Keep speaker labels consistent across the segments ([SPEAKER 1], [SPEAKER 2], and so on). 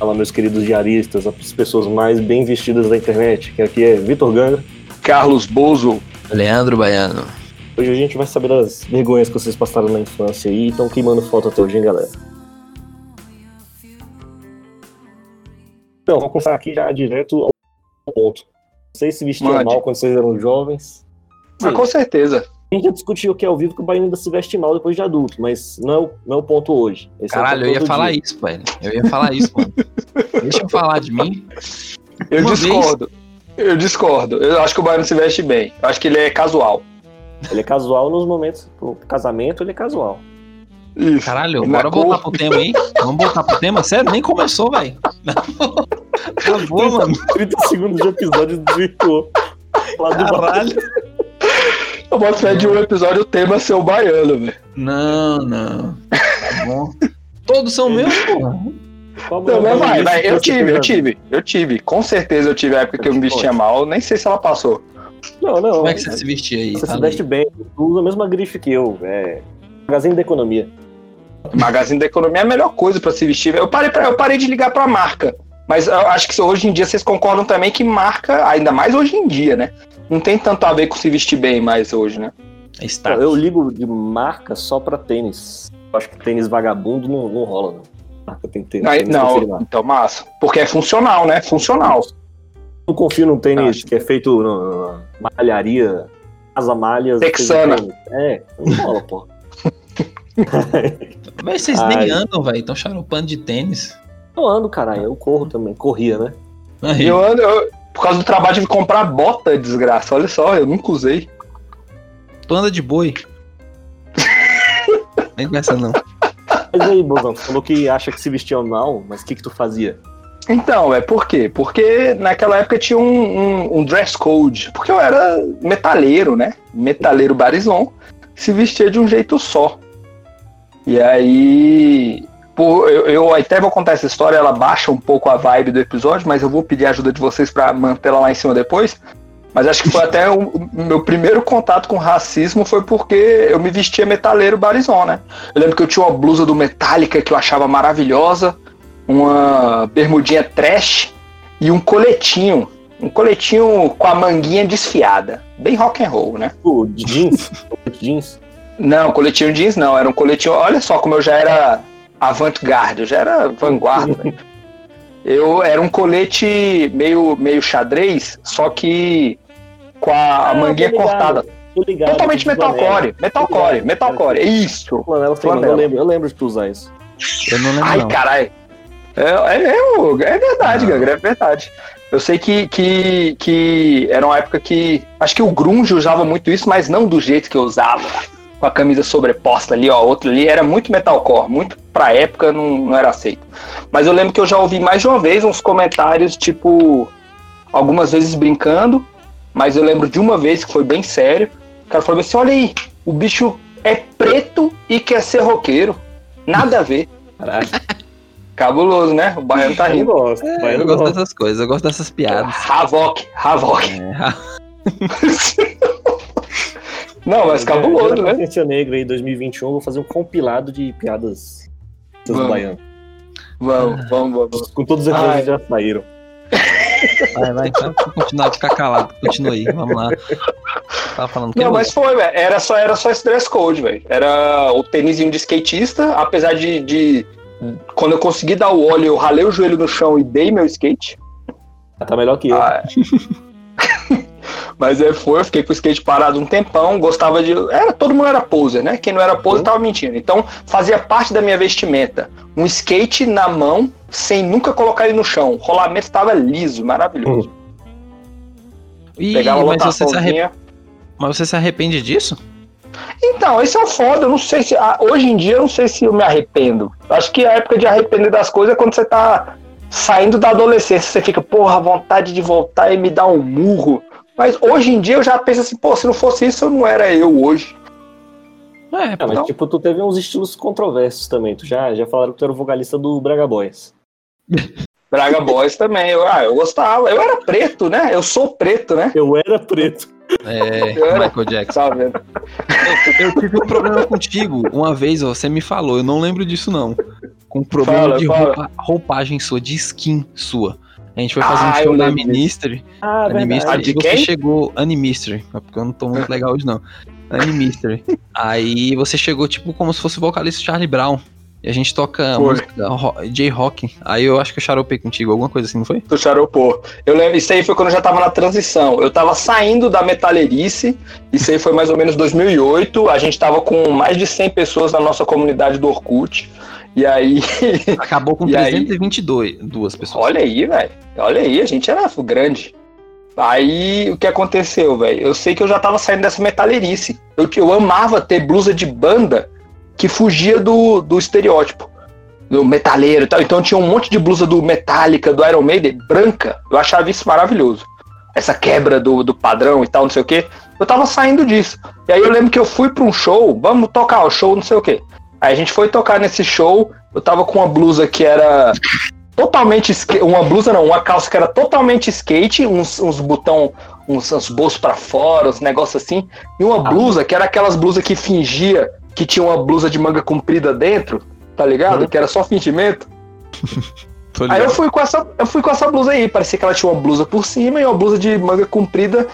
[SPEAKER 1] Fala, meus queridos diaristas, as pessoas mais bem vestidas da internet, que aqui é Vitor Ganga.
[SPEAKER 2] Carlos Bozo.
[SPEAKER 3] Leandro Baiano.
[SPEAKER 1] Hoje a gente vai saber das vergonhas que vocês passaram na infância e estão queimando foto até hoje, hein, galera? Então, vamos começar aqui já direto ao ponto. Vocês se vestiam
[SPEAKER 2] Mande.
[SPEAKER 1] mal quando vocês eram jovens?
[SPEAKER 2] Ah, com certeza.
[SPEAKER 1] A gente já discutiu aqui ao vivo que o Bahia ainda se veste mal depois de adulto, mas não é o, não é o ponto hoje. Esse é
[SPEAKER 3] Caralho, eu
[SPEAKER 1] ponto
[SPEAKER 3] ia falar
[SPEAKER 1] dia.
[SPEAKER 3] isso, velho. Eu ia falar isso, mano. Deixa eu falar de mim.
[SPEAKER 2] Eu
[SPEAKER 3] Uma
[SPEAKER 2] discordo. Eu discordo. Eu acho que o Baiano se veste bem. Eu acho que ele é casual.
[SPEAKER 1] Ele é casual nos momentos. Pro casamento, ele é casual.
[SPEAKER 2] Isso.
[SPEAKER 3] Caralho,
[SPEAKER 2] Na
[SPEAKER 3] bora
[SPEAKER 2] cor.
[SPEAKER 3] voltar pro tema aí. Vamos voltar pro tema? Sério, nem começou, velho. Acabou, mano.
[SPEAKER 1] 30 segundos de episódio desvirtuou. Lá do
[SPEAKER 3] Caralho.
[SPEAKER 2] Eu boto fé de um episódio o tema ser o baiano, velho.
[SPEAKER 3] Não, não. Tá bom. Todos são meus, porra.
[SPEAKER 2] Não, mas vai, vai. Eu tive, eu tive, eu tive. Com certeza eu tive a época que eu me vestia mal. Nem sei se ela passou.
[SPEAKER 1] Não, não.
[SPEAKER 3] Como é que você se vestia aí?
[SPEAKER 1] Você se veste bem. Tu usa a mesma grife que eu. É. Magazine da Economia.
[SPEAKER 2] Magazine da Economia é a melhor coisa pra se vestir. Eu parei, pra- eu parei de ligar pra marca. Mas eu acho que hoje em dia vocês concordam também que marca, ainda mais hoje em dia, né? Não tem tanto a ver com se vestir bem mais hoje, né?
[SPEAKER 3] É status.
[SPEAKER 1] Eu ligo de marca só pra tênis. Eu acho que tênis vagabundo não, não rola, não. Marca tem.
[SPEAKER 2] Aí-
[SPEAKER 1] tênis confirmado.
[SPEAKER 2] não, então massa. Porque é funcional, né? Funcional.
[SPEAKER 1] Não confio num tênis
[SPEAKER 2] Acho.
[SPEAKER 1] que é feito na malharia, Casa Malhas.
[SPEAKER 2] Texana.
[SPEAKER 1] tênis. É, não rola, pô.
[SPEAKER 3] Mas vocês
[SPEAKER 1] Ai.
[SPEAKER 3] nem andam, velho. Estão charopando de tênis.
[SPEAKER 1] Eu ando, caralho. Eu corro também. Corria, né?
[SPEAKER 3] Aí,
[SPEAKER 2] Eu ando, eu- por causa do trabalho, tive que comprar bota, desgraça. Olha só, eu nunca usei.
[SPEAKER 3] tu anda de boi. Nem com essa não.
[SPEAKER 1] Mas aí, Bozão, você falou que acha que se vestia mal, mas o que que tu fazia?
[SPEAKER 2] Então, é por quê? Porque naquela época tinha um, um- um dress code. Porque eu era metaleiro, né? Metaleiro barizon. Se vestia de um jeito só. E aí. Por- eu, eu até vou contar essa história, ela baixa um pouco a vibe do episódio, mas eu vou pedir a ajuda de vocês pra manter ela lá em cima depois. Mas acho que foi até o, o meu primeiro contato com racismo foi porque eu me vestia metaleiro barizon, né? Eu lembro que eu tinha uma blusa do Metallica que eu achava maravilhosa uma bermudinha trash e um coletinho. Um coletinho com a manguinha desfiada. Bem rock and roll, né?
[SPEAKER 1] De jeans? jeans?
[SPEAKER 2] Não, coletinho jeans não. Era um coletinho. Olha só como eu já era avant-garde, eu já era vanguarda. eu era um colete meio, meio xadrez, só que com a
[SPEAKER 1] Ah,
[SPEAKER 2] manguinha cortada.
[SPEAKER 1] Ligado.
[SPEAKER 2] Totalmente
[SPEAKER 1] flanela.
[SPEAKER 2] metalcore. Metalcore, metalcore. É isso.
[SPEAKER 1] Flanela, mano, eu
[SPEAKER 2] Flanela.
[SPEAKER 1] lembro, eu lembro de tu usar isso.
[SPEAKER 3] Eu não lembro,
[SPEAKER 2] Ai, caralho. É, é é verdade,
[SPEAKER 3] Não.
[SPEAKER 2] Gagra, é verdade. Eu sei que, que, que era uma época que. Acho que o Grunge usava muito isso, mas não do jeito que eu usava. Com a camisa sobreposta ali, ó. Outro ali era muito metalcore, muito pra época não, não era aceito. Mas eu lembro que eu já ouvi mais de uma vez uns comentários, tipo. Algumas vezes brincando, mas eu lembro de uma vez que foi bem sério. O cara falou assim: olha aí, o bicho é preto e quer ser roqueiro. Nada a ver.
[SPEAKER 1] Caralho.
[SPEAKER 2] Cabuloso, né? O baiano tá
[SPEAKER 1] Eu
[SPEAKER 2] rindo.
[SPEAKER 1] gosto.
[SPEAKER 3] É, eu gosto dessas coisas, eu gosto dessas piadas.
[SPEAKER 2] Havok, Havok.
[SPEAKER 3] É,
[SPEAKER 2] Não, mas cabuloso, né?
[SPEAKER 1] Consciência Negra aí 2021, eu vou fazer um compilado de piadas dos
[SPEAKER 2] Vamos.
[SPEAKER 1] baianos.
[SPEAKER 2] Vamos, vamos, vamos.
[SPEAKER 1] Com todos os que já saíram.
[SPEAKER 3] vai, vai, então, vou continuar, ficar calado. Continua aí, vamos lá. Tava falando
[SPEAKER 2] Não, mas foi, velho. Era só, era só esse dress code, velho. Era o tênisinho de skatista, apesar de, de. Quando eu consegui dar o óleo, eu ralei o joelho no chão e dei meu skate.
[SPEAKER 1] Ah, Tá melhor que eu.
[SPEAKER 2] Ah, é. Mas é, foi, eu fiquei com o skate parado um tempão, gostava de. Era, todo mundo era poser, né? Quem não era poser
[SPEAKER 1] Uhum.
[SPEAKER 2] tava mentindo. Então fazia parte da minha vestimenta. Um skate na mão, sem nunca colocar ele no chão. O rolamento estava liso, maravilhoso.
[SPEAKER 3] Ih,
[SPEAKER 2] Pegava
[SPEAKER 3] mas, você se arre-
[SPEAKER 2] lotaçãozinha.
[SPEAKER 3] mas você se arrepende disso?
[SPEAKER 2] Então, esse é o foda. Eu não sei se. ah, Hoje em dia, eu não sei se eu me arrependo. Acho que a época de arrepender das coisas é quando você tá saindo da adolescência. Você fica, porra, vontade de voltar e me dar um murro. Mas hoje em dia eu já penso assim, pô, se não fosse isso, eu não era eu hoje.
[SPEAKER 3] É,
[SPEAKER 1] Ah, mas
[SPEAKER 2] Não.
[SPEAKER 1] tipo, tu teve uns estilos controversos também. Tu já, já falaram que tu era o vocalista do Braga Boys.
[SPEAKER 2] Braga Boys também. Eu, ah, eu gostava. Eu era preto, né? Eu sou preto, né?
[SPEAKER 1] Eu era preto.
[SPEAKER 3] é,
[SPEAKER 2] Eu era-
[SPEAKER 3] Michael Jackson.
[SPEAKER 2] Tá vendo?
[SPEAKER 3] Eu tive um problema contigo uma vez, ó, você me falou, eu não lembro disso não. com problema
[SPEAKER 2] Fala,
[SPEAKER 3] de
[SPEAKER 2] fala.
[SPEAKER 3] roupa- roupagem sua, de skin sua. A gente foi fazer
[SPEAKER 2] Ah,
[SPEAKER 3] um show da. Ministry.
[SPEAKER 1] Ah,
[SPEAKER 3] Animistry.
[SPEAKER 2] De
[SPEAKER 3] você chegou. Animistry. É porque eu não tô muito legal hoje, não. Animistry. Aí você chegou, tipo, como se fosse o vocalista Charlie Brown. E a gente toca J-Rock. Aí eu acho que eu xaropei contigo, alguma coisa assim, não foi?
[SPEAKER 2] do Charopô. Eu lembro, isso aí foi quando eu já tava na transição. Eu tava saindo da metalerice, isso aí foi mais ou menos 2008. A gente tava com mais de 100 pessoas na nossa comunidade do Orkut. E aí,
[SPEAKER 3] Acabou com
[SPEAKER 2] E aí?
[SPEAKER 3] 322 duas pessoas.
[SPEAKER 2] olha aí, velho. Olha aí, a gente era grande. Aí, o que aconteceu, velho? Eu sei que eu já tava saindo dessa metalerice. Eu, eu amava ter blusa de banda que fugia do, do estereótipo. Do metaleiro e tal. Então tinha um monte de blusa do Metallica, do Iron Maiden, branca. Eu achava isso maravilhoso. Essa quebra do, do padrão e tal, não sei o quê. Eu tava saindo disso. E aí eu lembro que eu fui pra um show, vamos tocar o show, não sei o quê. Aí a gente foi tocar nesse show, eu tava com uma blusa que era totalmente skate, uma blusa não, uma calça que era totalmente skate, uns, uns botão, uns, uns bolsos pra fora, uns negócios assim, e uma blusa que era aquelas blusas que fingia que tinha uma blusa de manga comprida dentro, tá ligado?
[SPEAKER 1] Uhum.
[SPEAKER 2] Que era só fingimento. Aí eu fui com essa, eu fui com essa blusa aí, parecia que ela tinha uma blusa por cima e uma blusa de manga comprida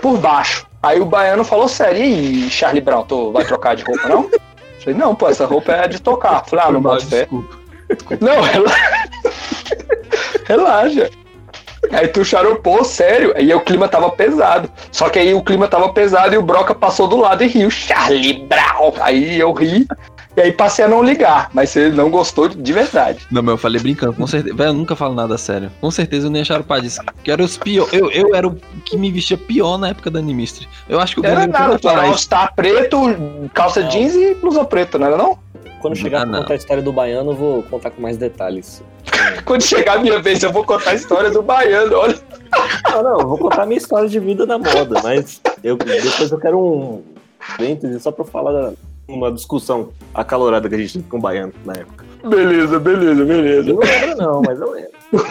[SPEAKER 2] por baixo. Aí o baiano falou sério, e aí, Charlie Brown, tu vai trocar de roupa não? Falei, não, pô, essa roupa é de tocar. Falei, ah, não boto fé.
[SPEAKER 3] Desculpa.
[SPEAKER 2] Não, relaxa. relaxa. Aí tu charopou, sério, aí o clima tava pesado. Só que aí o clima tava pesado e o Broca passou do lado e riu. Charlie Brown! Aí eu ri, e aí passei a não ligar. Mas você não gostou de, de verdade.
[SPEAKER 3] Não, mas eu falei brincando, com certeza. Velho, eu nunca falo nada sério. Com certeza eu nem xaropar disso. Que era os pior. Eu, eu era o que me vestia pior na época da Animistry. Eu acho que o
[SPEAKER 2] Era nada, tu era preto, calça
[SPEAKER 1] Não.
[SPEAKER 2] jeans e blusa preta, não era não?
[SPEAKER 1] Quando chegar
[SPEAKER 3] Ah,
[SPEAKER 1] pra contar a história do baiano, eu vou contar com mais detalhes.
[SPEAKER 2] Quando chegar a minha vez, eu vou contar a história do baiano, olha.
[SPEAKER 1] Não, não, eu vou contar a minha história de vida na moda, mas eu, depois eu quero um só pra falar da- uma discussão acalorada que a gente teve com o baiano na época.
[SPEAKER 2] Beleza, beleza, beleza.
[SPEAKER 1] Eu não lembro não, mas eu lembro.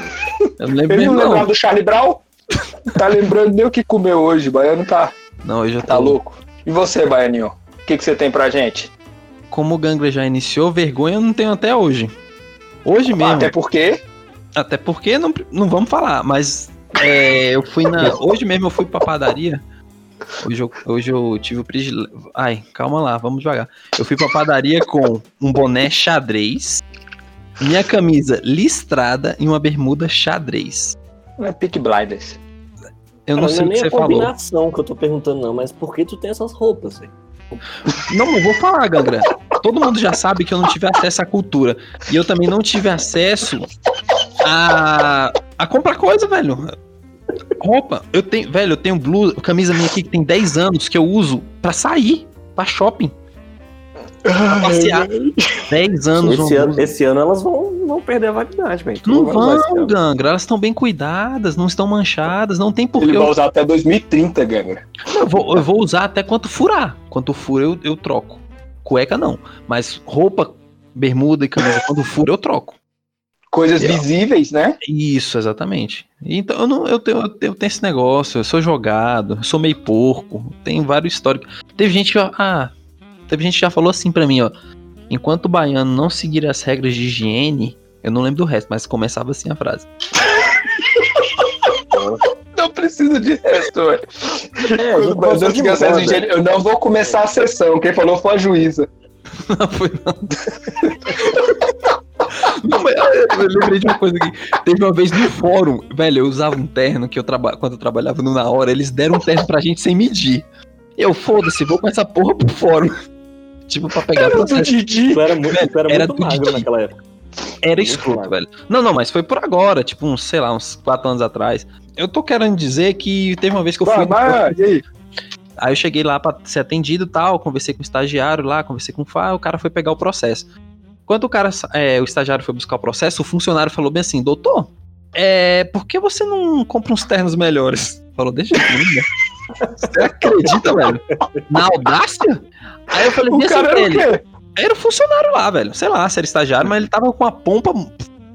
[SPEAKER 3] Eu não lembro
[SPEAKER 2] Ele não lembrava do Charlie Brown? Tá lembrando nem o que comeu hoje, o baiano tá,
[SPEAKER 3] Não, hoje eu
[SPEAKER 2] tá
[SPEAKER 3] tô.
[SPEAKER 2] louco. E você, baianinho? O que, que você tem pra gente?
[SPEAKER 3] Como o Gangra já iniciou, vergonha eu não tenho até hoje. Hoje mesmo.
[SPEAKER 2] Até porque
[SPEAKER 3] Até porque não, não vamos falar, mas é, eu fui na. Hoje mesmo eu fui pra padaria. Hoje eu, hoje eu tive o privilégio. Ai, calma lá, vamos devagar. Eu fui pra padaria com um boné xadrez, minha camisa listrada e uma bermuda xadrez.
[SPEAKER 2] não é Peak Blinders.
[SPEAKER 3] Eu não
[SPEAKER 1] Cara,
[SPEAKER 3] sei
[SPEAKER 1] é
[SPEAKER 3] o que
[SPEAKER 1] nem
[SPEAKER 3] você
[SPEAKER 1] a
[SPEAKER 3] falou.
[SPEAKER 1] combinação que eu tô perguntando, não, mas por que tu tem essas roupas, velho?
[SPEAKER 3] Não, não vou falar, Gangra. Todo mundo já sabe que eu não tive acesso à cultura. E eu também não tive acesso a, a comprar coisa, velho. Roupa. Eu tenho, velho, eu tenho blusa, camisa minha aqui que tem 10 anos que eu uso pra sair, pra shopping. Pra passear. 10 anos.
[SPEAKER 1] Esse ano, esse ano elas vão, vão perder a validade, velho.
[SPEAKER 3] Não vão. Gangra. Elas estão bem cuidadas, não estão manchadas, não tem porquê.
[SPEAKER 2] Ele vai
[SPEAKER 3] Eu,
[SPEAKER 2] usar até 2030, Gangra.
[SPEAKER 3] eu vou, eu vou usar até quanto furar. Quanto fura, eu, eu troco. Cueca não. Mas roupa, bermuda e camisa, quando fura, eu troco.
[SPEAKER 2] Coisas visíveis, né?
[SPEAKER 3] Isso, exatamente. Então eu, não, eu, tenho, eu, tenho, eu tenho esse negócio, eu sou jogado, eu sou meio porco, tenho vários históricos. Teve gente que. Ah, teve gente que já falou assim pra mim, ó. Enquanto o baiano não seguir as regras de higiene, eu não lembro do resto, mas começava assim a frase.
[SPEAKER 2] Não precisa de resto, velho.
[SPEAKER 1] É,
[SPEAKER 2] eu
[SPEAKER 1] de
[SPEAKER 2] ficar sem
[SPEAKER 1] moda.
[SPEAKER 2] higiene, Eu não vou começar a sessão. Quem falou foi a juíza.
[SPEAKER 3] Não foi não. Não, mas eu eu lembrei de uma coisa aqui. Teve uma vez no fórum, velho, eu usava um terno que eu traba... quando eu trabalhava no Na Hora, eles deram um terno pra gente sem medir. Eu, foda-se, vou com essa porra pro fórum. Tipo, pra pegar
[SPEAKER 2] Era do
[SPEAKER 3] processo.
[SPEAKER 2] Didi.
[SPEAKER 1] Tu era muito, tu era
[SPEAKER 3] Era
[SPEAKER 1] muito
[SPEAKER 3] do
[SPEAKER 1] magro
[SPEAKER 3] Didi.
[SPEAKER 1] naquela época.
[SPEAKER 3] Era escroto, velho. Não, não, mas foi por agora, tipo, uns, sei lá, uns quatro anos atrás. Eu tô querendo dizer que teve uma vez que eu fui.
[SPEAKER 2] Vai, vai, e aí?
[SPEAKER 3] Aí eu cheguei lá pra ser atendido e tal, conversei com o estagiário lá, conversei com o Fá, o cara foi pegar o processo. Quando o cara, é, o estagiário foi buscar o processo, o funcionário falou bem assim, doutor, é, por que você não compra uns ternos melhores? Falou, deixa eu ver, né? Você acredita, velho? Na audácia? Aí eu falei
[SPEAKER 2] O cara
[SPEAKER 3] pra
[SPEAKER 2] era
[SPEAKER 3] ele, era o funcionário lá, velho. Sei lá se era estagiário, mas ele tava com a pompa.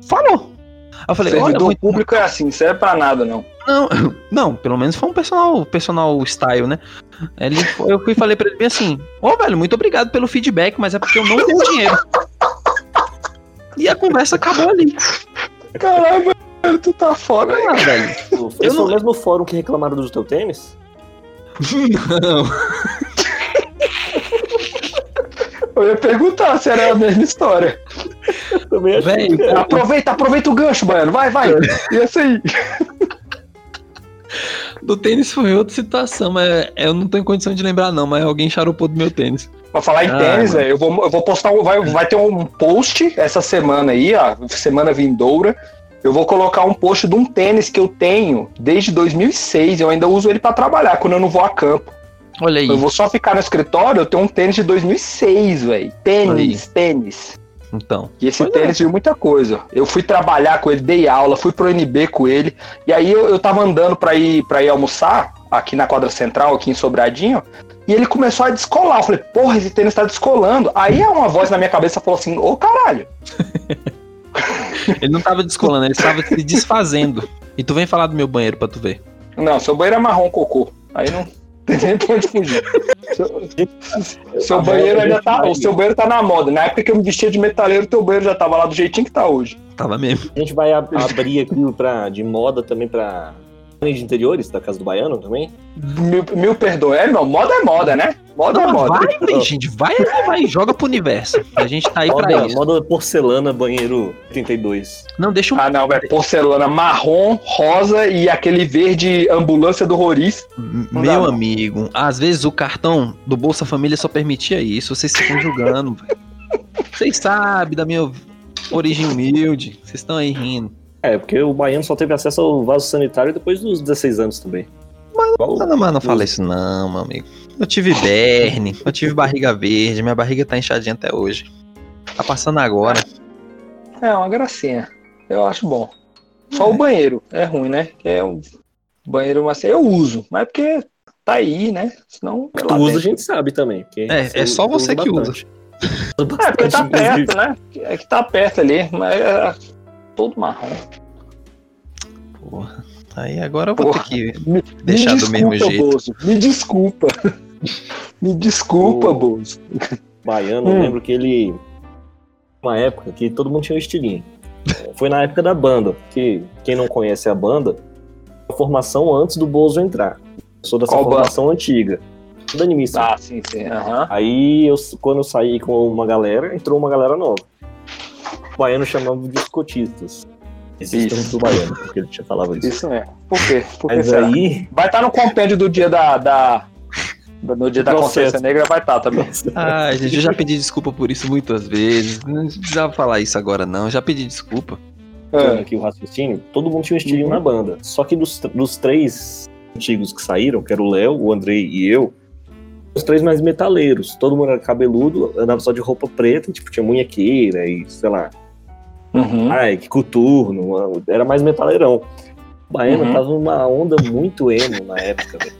[SPEAKER 3] Falou. Aí eu falei, olha,
[SPEAKER 2] Servidor
[SPEAKER 3] muito,
[SPEAKER 2] público é assim, serve pra nada, não.
[SPEAKER 3] não, não, pelo menos foi um personal, personal style, né? Ele, eu fui e falei pra ele bem assim: Ô, velho, muito obrigado pelo feedback, mas é porque eu não tenho dinheiro. E a conversa acabou ali.
[SPEAKER 2] Caralho, velho, tu tá foda,
[SPEAKER 3] Ah, velho.
[SPEAKER 1] Esse
[SPEAKER 3] Eu
[SPEAKER 1] foi
[SPEAKER 3] não-
[SPEAKER 1] o mesmo fórum que reclamaram do teu tênis?
[SPEAKER 3] Não.
[SPEAKER 2] Eu ia perguntar se era a mesma história.
[SPEAKER 1] Também
[SPEAKER 3] Velho,
[SPEAKER 1] é.
[SPEAKER 2] Aproveita, aproveita o gancho, Baiano. Vai, vai. E esse aí?
[SPEAKER 3] Do tênis foi outra situação, mas eu não tenho condição de lembrar, não. Mas alguém charopou do meu tênis.
[SPEAKER 2] Pra falar em
[SPEAKER 3] Ah,
[SPEAKER 2] tênis,
[SPEAKER 3] mano.
[SPEAKER 2] velho, eu vou, eu vou postar um. Vai, vai ter um post essa semana aí, ó. Semana vindoura. Eu vou colocar um post de um tênis que eu tenho desde 2006. Eu ainda uso ele pra trabalhar quando eu não vou a campo.
[SPEAKER 3] Olha aí.
[SPEAKER 2] Eu vou só ficar no escritório. Eu tenho um tênis de 2006, velho. Tênis, tênis.
[SPEAKER 3] Então.
[SPEAKER 2] E esse
[SPEAKER 3] é.
[SPEAKER 2] tênis viu muita coisa. Eu fui trabalhar com ele, dei aula, fui pro NB com ele. E aí eu, eu tava andando pra ir, pra ir almoçar, aqui na quadra central, aqui em Sobradinho. E ele começou a descolar. Eu falei, porra, esse tênis tá descolando. Aí uma voz na minha cabeça falou assim: Ô caralho.
[SPEAKER 3] Ele não tava descolando, ele estava se desfazendo. E tu vem falar do meu banheiro pra tu ver.
[SPEAKER 2] Não, seu banheiro é marrom cocô. Aí não tem nem pra onde fugir. Seu, seu banheiro ainda tá. O seu banheiro tá na moda. Na época que eu me vestia de metaleiro, teu banheiro já tava lá do jeitinho que tá hoje.
[SPEAKER 3] Tava mesmo.
[SPEAKER 1] A gente vai ab- abrir aqui pra, de moda também pra de interiores da Casa do Baiano também.
[SPEAKER 2] Mil, mil perdão. É, não, moda é moda, né? Moda
[SPEAKER 3] Não,
[SPEAKER 2] é moda.
[SPEAKER 3] vai, velho, gente. Vai, vai. Joga pro universo. A gente tá aí pra
[SPEAKER 1] Moda,
[SPEAKER 3] isso.
[SPEAKER 1] moda porcelana, banheiro 32.
[SPEAKER 3] Não, deixa um
[SPEAKER 2] Ah, não, velho. Porcelana marrom, rosa e aquele verde ambulância do Roriz. Não dá,
[SPEAKER 3] Meu
[SPEAKER 2] não.
[SPEAKER 3] amigo, às vezes o cartão do Bolsa Família só permitia isso. Vocês ficam julgando, velho. Vocês sabem da minha origem humilde. Vocês estão aí rindo.
[SPEAKER 1] É, porque o baiano só teve acesso ao vaso sanitário depois dos 16 anos também. Mas,
[SPEAKER 3] Não, não, mas não fala isso não, meu amigo. Eu tive berne, eu tive barriga verde, minha barriga tá inchadinha até hoje. Tá passando agora.
[SPEAKER 2] É, uma gracinha. Eu acho bom. Só o banheiro é ruim, né? Que é um banheiro, assim, eu uso. Mas é porque tá aí, né? Senão. é
[SPEAKER 1] tu usa, a
[SPEAKER 2] dentro.
[SPEAKER 1] gente sabe também.
[SPEAKER 3] É, é só você que
[SPEAKER 1] bastante.
[SPEAKER 2] É, porque tá perto, né? É que tá perto ali, mas é todo marrom.
[SPEAKER 3] Porra. Aí agora eu vou
[SPEAKER 2] Porra.
[SPEAKER 3] ter que
[SPEAKER 2] Me,
[SPEAKER 3] deixar
[SPEAKER 2] me
[SPEAKER 3] do mesmo
[SPEAKER 2] desculpa,
[SPEAKER 3] jeito.
[SPEAKER 2] Bozo. Me desculpa. Me desculpa,
[SPEAKER 1] Ô.
[SPEAKER 2] Bozo.
[SPEAKER 1] Baiano,
[SPEAKER 2] Hum.
[SPEAKER 1] eu lembro que ele. Uma época que todo mundo tinha um estilinho. É, Foi na época da banda, que quem não conhece a banda, a formação antes do Bozo entrar. Eu sou dessa
[SPEAKER 2] Qual banda?
[SPEAKER 1] formação antiga. Da animista.
[SPEAKER 2] Ah, sim, sim. Aham.
[SPEAKER 1] Aí, eu, quando eu saí com uma galera, entrou uma galera nova. O baiano chamava de escotistas. Termo do baiano, porque ele tinha falado isso.
[SPEAKER 2] Isso mesmo. Por quê? Por
[SPEAKER 1] Mas
[SPEAKER 2] será?
[SPEAKER 1] aí,
[SPEAKER 2] Vai estar no compêndio do dia da. da- no dia da
[SPEAKER 1] Processo.
[SPEAKER 2] consciência negra, vai estar também.
[SPEAKER 3] Ai, gente, eu já pedi desculpa por isso muitas vezes. Não precisava falar isso agora, não. Eu já pedi desculpa.
[SPEAKER 2] É.
[SPEAKER 1] aqui o raciocínio, todo mundo tinha um estilinho
[SPEAKER 2] Uhum.
[SPEAKER 1] na banda. Só que dos, dos três antigos que saíram, que era o Léo, o Andrei e eu, os três mais metaleiros. Todo mundo era cabeludo, andava só de roupa preta, tipo, tinha munhequeira e, sei lá,
[SPEAKER 2] Uhum.
[SPEAKER 1] ai, que coturno, era mais metaleirão. O Baiano
[SPEAKER 2] Uhum.
[SPEAKER 1] tava numa onda muito emo na época, velho.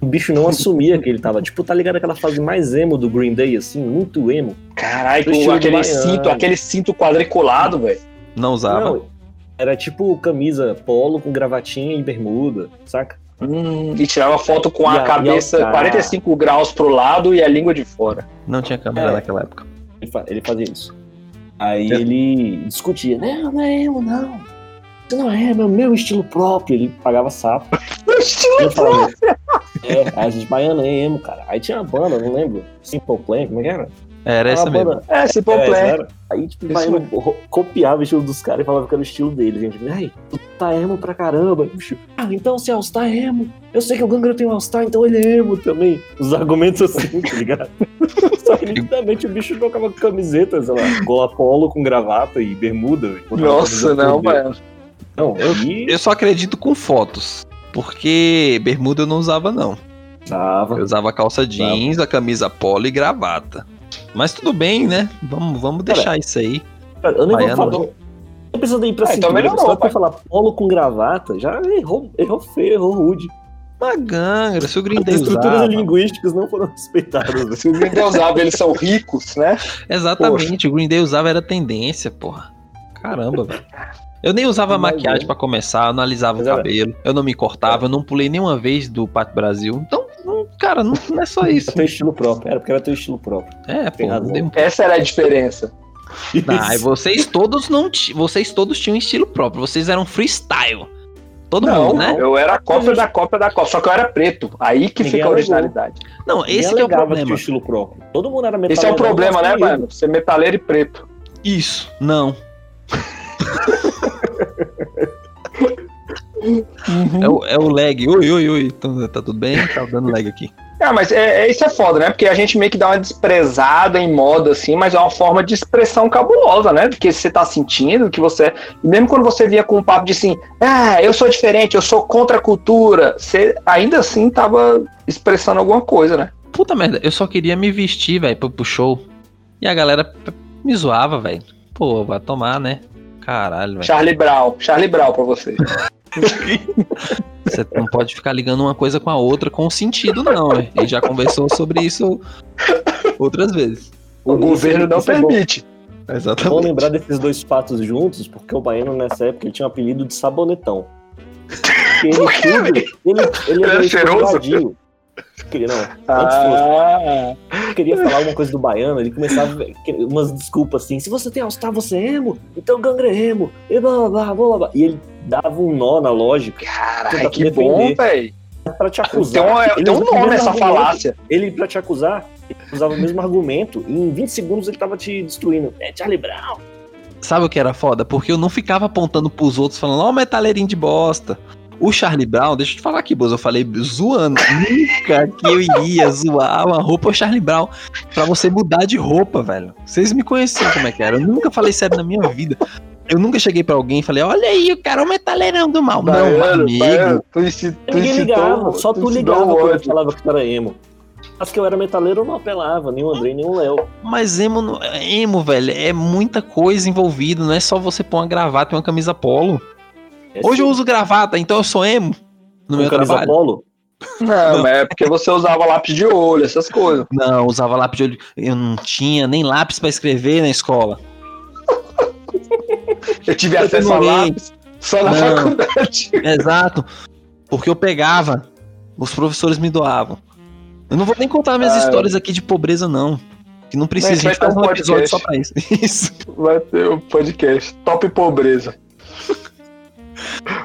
[SPEAKER 1] O bicho não assumia que ele tava. Tipo, tá ligado aquela fase mais emo do Green Day, assim, muito emo.
[SPEAKER 2] Caralho, com aquele cinto, aquele cinto quadriculado, velho.
[SPEAKER 3] Não usava.
[SPEAKER 1] Não, era tipo camisa polo com gravatinha e bermuda, saca?
[SPEAKER 2] Hum, e tirava foto com a
[SPEAKER 1] a-
[SPEAKER 2] cabeça
[SPEAKER 1] e a-
[SPEAKER 2] 45 graus pro lado e a língua de fora.
[SPEAKER 3] Não tinha câmera
[SPEAKER 1] É.
[SPEAKER 3] naquela época.
[SPEAKER 1] Ele, fa- ele fazia isso. Aí
[SPEAKER 2] É.
[SPEAKER 1] ele discutia, não, não é emo, não. Isso não é, é o meu estilo próprio. Ele pagava sapo. Eu falava, é, a gente baiana é emo, cara. Aí tinha uma banda, não lembro, Simple Plan, como é que era?
[SPEAKER 3] Era essa
[SPEAKER 1] uma
[SPEAKER 3] mesmo.
[SPEAKER 1] banda-
[SPEAKER 2] É, se
[SPEAKER 1] É, era. Aí, tipo, baiano copiava o estilo dos caras e falava que era o estilo dele. Gente, ai, tu tá emo pra caramba. Bicho, Ah, então se All-Star é emo, eu sei que o Gangra tem um All-Star, então ele é emo também. Os argumentos assim, tá ligado? Só que nitidamente o bicho trocava camiseta, sei lá, gola polo com gravata e bermuda.
[SPEAKER 2] Nossa, não, mano.
[SPEAKER 1] Não,
[SPEAKER 3] Eu-
[SPEAKER 1] e
[SPEAKER 3] Eu só acredito com fotos. Porque bermuda eu não usava, não.
[SPEAKER 1] tava.
[SPEAKER 3] Eu usava calça jeans, a camisa polo e gravata. Mas tudo bem, né? Vamos, vamos deixar isso aí.
[SPEAKER 1] Cara, eu nem
[SPEAKER 3] Baiano,
[SPEAKER 1] vou falar. Não precisa ir pra
[SPEAKER 2] Ah, então
[SPEAKER 1] cintura,
[SPEAKER 2] melhorou,
[SPEAKER 1] só pra falar polo com gravata, já errou, errou feio, errou rude.
[SPEAKER 3] Uma gangra, se o Green
[SPEAKER 1] As estruturas
[SPEAKER 3] usava.
[SPEAKER 1] linguísticas não foram respeitadas.
[SPEAKER 2] Se o Green Day usava, eles são ricos, né?
[SPEAKER 3] Exatamente, o Green Day usava era tendência, porra. Caramba, velho. Eu nem usava
[SPEAKER 1] Mas
[SPEAKER 3] maquiagem
[SPEAKER 1] é.
[SPEAKER 3] pra começar, eu não alisava
[SPEAKER 1] Mas
[SPEAKER 3] o
[SPEAKER 1] era-
[SPEAKER 3] cabelo, eu não me cortava, eu não pulei nenhuma vez do Pátio Brasil. Então, não- cara, não, não é só isso.
[SPEAKER 1] Era teu estilo próprio. Era porque era teu estilo próprio.
[SPEAKER 3] É, pô, um-
[SPEAKER 2] Essa era a diferença.
[SPEAKER 3] Ah, e vocês todos não vocês todos tinham estilo próprio, vocês eram freestyle. Todo
[SPEAKER 2] Não,
[SPEAKER 3] mundo, né?
[SPEAKER 2] eu era a cópia da cópia da cópia, só que eu era preto. Aí que
[SPEAKER 1] Ninguém
[SPEAKER 2] fica a originalidade.
[SPEAKER 3] Não,
[SPEAKER 1] Ninguém
[SPEAKER 3] esse que é o problema.
[SPEAKER 1] tinha estilo próprio. Todo mundo era metaleiro.
[SPEAKER 2] Esse é o problema, né, mano? Ser metaleiro e preto.
[SPEAKER 3] Isso, não. É o, é o lag. Oi, oi, oi. Tá, tá tudo bem? Tá dando lag aqui.
[SPEAKER 2] Ah, mas é, é- isso é foda, né? Porque a gente meio que dá uma desprezada em moda, assim, mas é uma forma de expressão cabulosa, né? Do que você tá sentindo, que você. E mesmo quando você via com um papo de assim, ah, eu sou diferente, eu sou contra a cultura, você ainda assim tava expressando alguma coisa, né?
[SPEAKER 3] Puta merda, eu só queria me vestir, velho, pro, pro show. E a galera me zoava, velho. Pô, vai tomar, né? Caralho, velho.
[SPEAKER 2] Charlie Brown, Charlie Brown pra você.
[SPEAKER 3] Você não pode ficar ligando uma coisa com a outra com sentido, não, velho. A gente já conversou sobre isso outras vezes.
[SPEAKER 2] O
[SPEAKER 1] Isso-
[SPEAKER 2] governo não
[SPEAKER 1] isso é
[SPEAKER 2] permite.
[SPEAKER 1] É
[SPEAKER 3] Exatamente.
[SPEAKER 1] lembrar desses dois fatos juntos, porque o Baiano nessa época ele tinha um apelido de sabonetão. Ele,
[SPEAKER 2] Por quê,
[SPEAKER 1] tudo, ele, ele,
[SPEAKER 2] Ele era cheiroso?
[SPEAKER 1] Queria, não, antes
[SPEAKER 2] Ah,
[SPEAKER 1] queria falar alguma coisa do baiano, ele começava que- umas desculpas assim, se você tem All-Star, você é emo, então Gangra é emo, e blá blá blá blá blá. E ele dava um nó na lógica
[SPEAKER 2] caralho,
[SPEAKER 1] Tenta
[SPEAKER 2] que
[SPEAKER 1] defender.
[SPEAKER 2] bom, velho.
[SPEAKER 1] pra te
[SPEAKER 2] Tem
[SPEAKER 1] acusar.
[SPEAKER 2] um,
[SPEAKER 1] Ele
[SPEAKER 2] tem um nome essa
[SPEAKER 1] argumento.
[SPEAKER 2] falácia.
[SPEAKER 1] Ele, pra te acusar, ele usava o mesmo argumento, e em 20 segundos ele tava te destruindo. É Charlie Brown.
[SPEAKER 3] Sabe o que era foda? Porque eu não ficava apontando pros outros falando, ó, o metaleirinho de bosta. O Charlie Brown, deixa eu te falar aqui, Bozo, eu falei zoando. Nunca que eu iria zoar uma roupa Charlie Brown pra você mudar de roupa, velho. Vocês me conheciam como é que era. Eu nunca falei sério na minha vida. Eu nunca cheguei pra alguém e falei, olha aí, o cara é o metaleirão do mal. não,
[SPEAKER 2] Baiano,
[SPEAKER 3] amigo.
[SPEAKER 2] Baiano, tu ensi- tu
[SPEAKER 1] Ninguém
[SPEAKER 2] incitou-
[SPEAKER 1] ligava, só tu, ligava quando eu
[SPEAKER 2] ódio.
[SPEAKER 1] falava que tu era emo. Mas que eu era metaleiro, eu não apelava, nem o Andrei, nem o Léo.
[SPEAKER 3] Mas emo, não- emo, velho, é muita coisa envolvida. Não é só você pôr uma gravata e uma camisa polo.
[SPEAKER 1] É
[SPEAKER 3] Hoje eu uso gravata, então eu sou emo no
[SPEAKER 1] com
[SPEAKER 3] meu
[SPEAKER 1] camisa
[SPEAKER 3] trabalho.
[SPEAKER 1] polo.
[SPEAKER 2] Não, mas é porque você usava lápis de olho, essas coisas.
[SPEAKER 3] Não, eu usava lápis de olho. Eu não tinha nem lápis pra escrever na escola.
[SPEAKER 2] Eu tive
[SPEAKER 3] Eu
[SPEAKER 2] acesso a lápis só na
[SPEAKER 3] Não.
[SPEAKER 2] faculdade.
[SPEAKER 3] Exato. Porque eu pegava, os professores me doavam. Eu não vou nem contar minhas
[SPEAKER 2] Ah.
[SPEAKER 3] histórias aqui de pobreza, não. Que não precisa, a gente
[SPEAKER 2] vai ter
[SPEAKER 3] faz
[SPEAKER 2] um
[SPEAKER 3] um episódio
[SPEAKER 2] podcast.
[SPEAKER 3] só pra isso. Isso.
[SPEAKER 2] Vai ter o podcast. Top pobreza.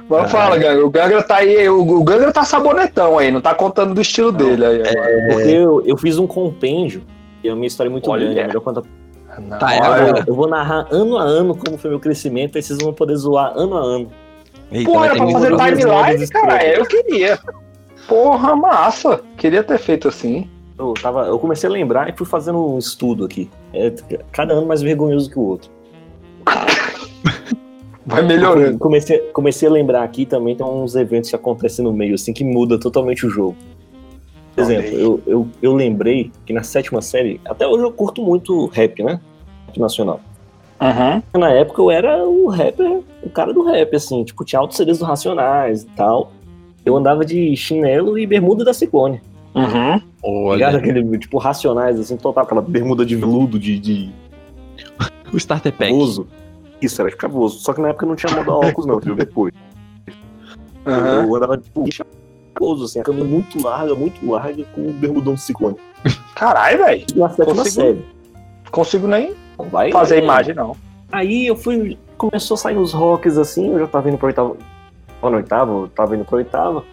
[SPEAKER 2] Mas
[SPEAKER 3] Ah.
[SPEAKER 2] fala, Gangra. O Gangra tá aí. O, Gangra tá sabonetão aí, não tá contando do estilo dele aí. agora.
[SPEAKER 1] Porque eu, eu fiz um compêndio, e a minha história é muito
[SPEAKER 2] Olha.
[SPEAKER 1] grande, é.
[SPEAKER 2] Não,
[SPEAKER 3] Tá, é agora.
[SPEAKER 1] Eu vou narrar ano a ano como foi meu crescimento, aí vocês vão poder zoar ano a ano.
[SPEAKER 3] Eita,
[SPEAKER 2] Pô, era pra fazer timeline, cara. Eu queria. Porra, massa. Queria ter feito assim.
[SPEAKER 1] Eu, tava, eu comecei a lembrar e fui fazendo um estudo aqui. É, cada ano mais vergonhoso que o outro.
[SPEAKER 2] Vai melhorando.
[SPEAKER 1] Comecei, comecei a lembrar aqui também, tem uns eventos que acontecem no meio, assim, que muda totalmente o jogo. Por exemplo, eu, eu, eu lembrei que na sétima série, até hoje eu curto muito rap, né? Rap nacional.
[SPEAKER 2] Uhum.
[SPEAKER 1] Na época eu era o rapper, o cara do rap, assim, tipo, tinha altos CDs do Racionais e tal. Eu andava de chinelo e bermuda da Ciclone.
[SPEAKER 2] Uhum.
[SPEAKER 1] Ligado?
[SPEAKER 3] Olha,
[SPEAKER 1] Aquele, tipo, Racionais, assim, total, aquela bermuda de veludo, de, de
[SPEAKER 3] o Starter Pack.
[SPEAKER 1] Bozo. Isso, era de cavoso. Só que na época não tinha moda óculos, não, viu? Depois.
[SPEAKER 2] Uhum.
[SPEAKER 1] Eu andava, tipo, chavoso, assim, a camisa muito larga, muito larga, com o bermudão de ciclone.
[SPEAKER 2] Caralho, velho. Consigo-
[SPEAKER 1] série.
[SPEAKER 2] Consigo nem
[SPEAKER 1] Vai,
[SPEAKER 2] fazer
[SPEAKER 1] vai.
[SPEAKER 2] imagem, não.
[SPEAKER 1] Aí eu fui. Começou a sair os rocks assim, eu já tava indo pro oitavo. Tava no oitavo, eu tava indo pro oitavo.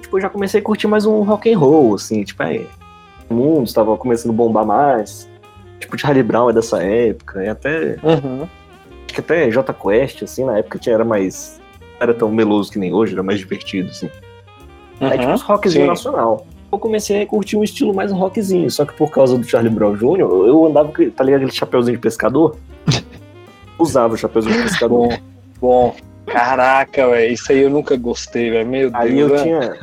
[SPEAKER 1] Tipo, eu já comecei a curtir mais um rock and roll, assim, tipo, aí. O mundo estava começando a bombar mais. Tipo, Charlie Brown é dessa época, e até.
[SPEAKER 2] Uhum.
[SPEAKER 1] Acho que até J Quest, assim, na época tinha, era mais. Não era tão meloso que nem hoje, era mais divertido, assim. É tipo
[SPEAKER 2] Uhum.
[SPEAKER 1] os rockzinho
[SPEAKER 2] sim.
[SPEAKER 1] nacional. Eu comecei a curtir um estilo mais rockzinho, só que por causa do Charlie Brown Jr., eu andava com, tá ligado, aquele chapeuzinho de pescador? Usava o chapeuzinho de pescador.
[SPEAKER 2] Bom, bom. Caraca, velho. Isso aí eu nunca gostei, velho. Meu Deus.
[SPEAKER 1] Aí eu
[SPEAKER 2] né?
[SPEAKER 1] tinha.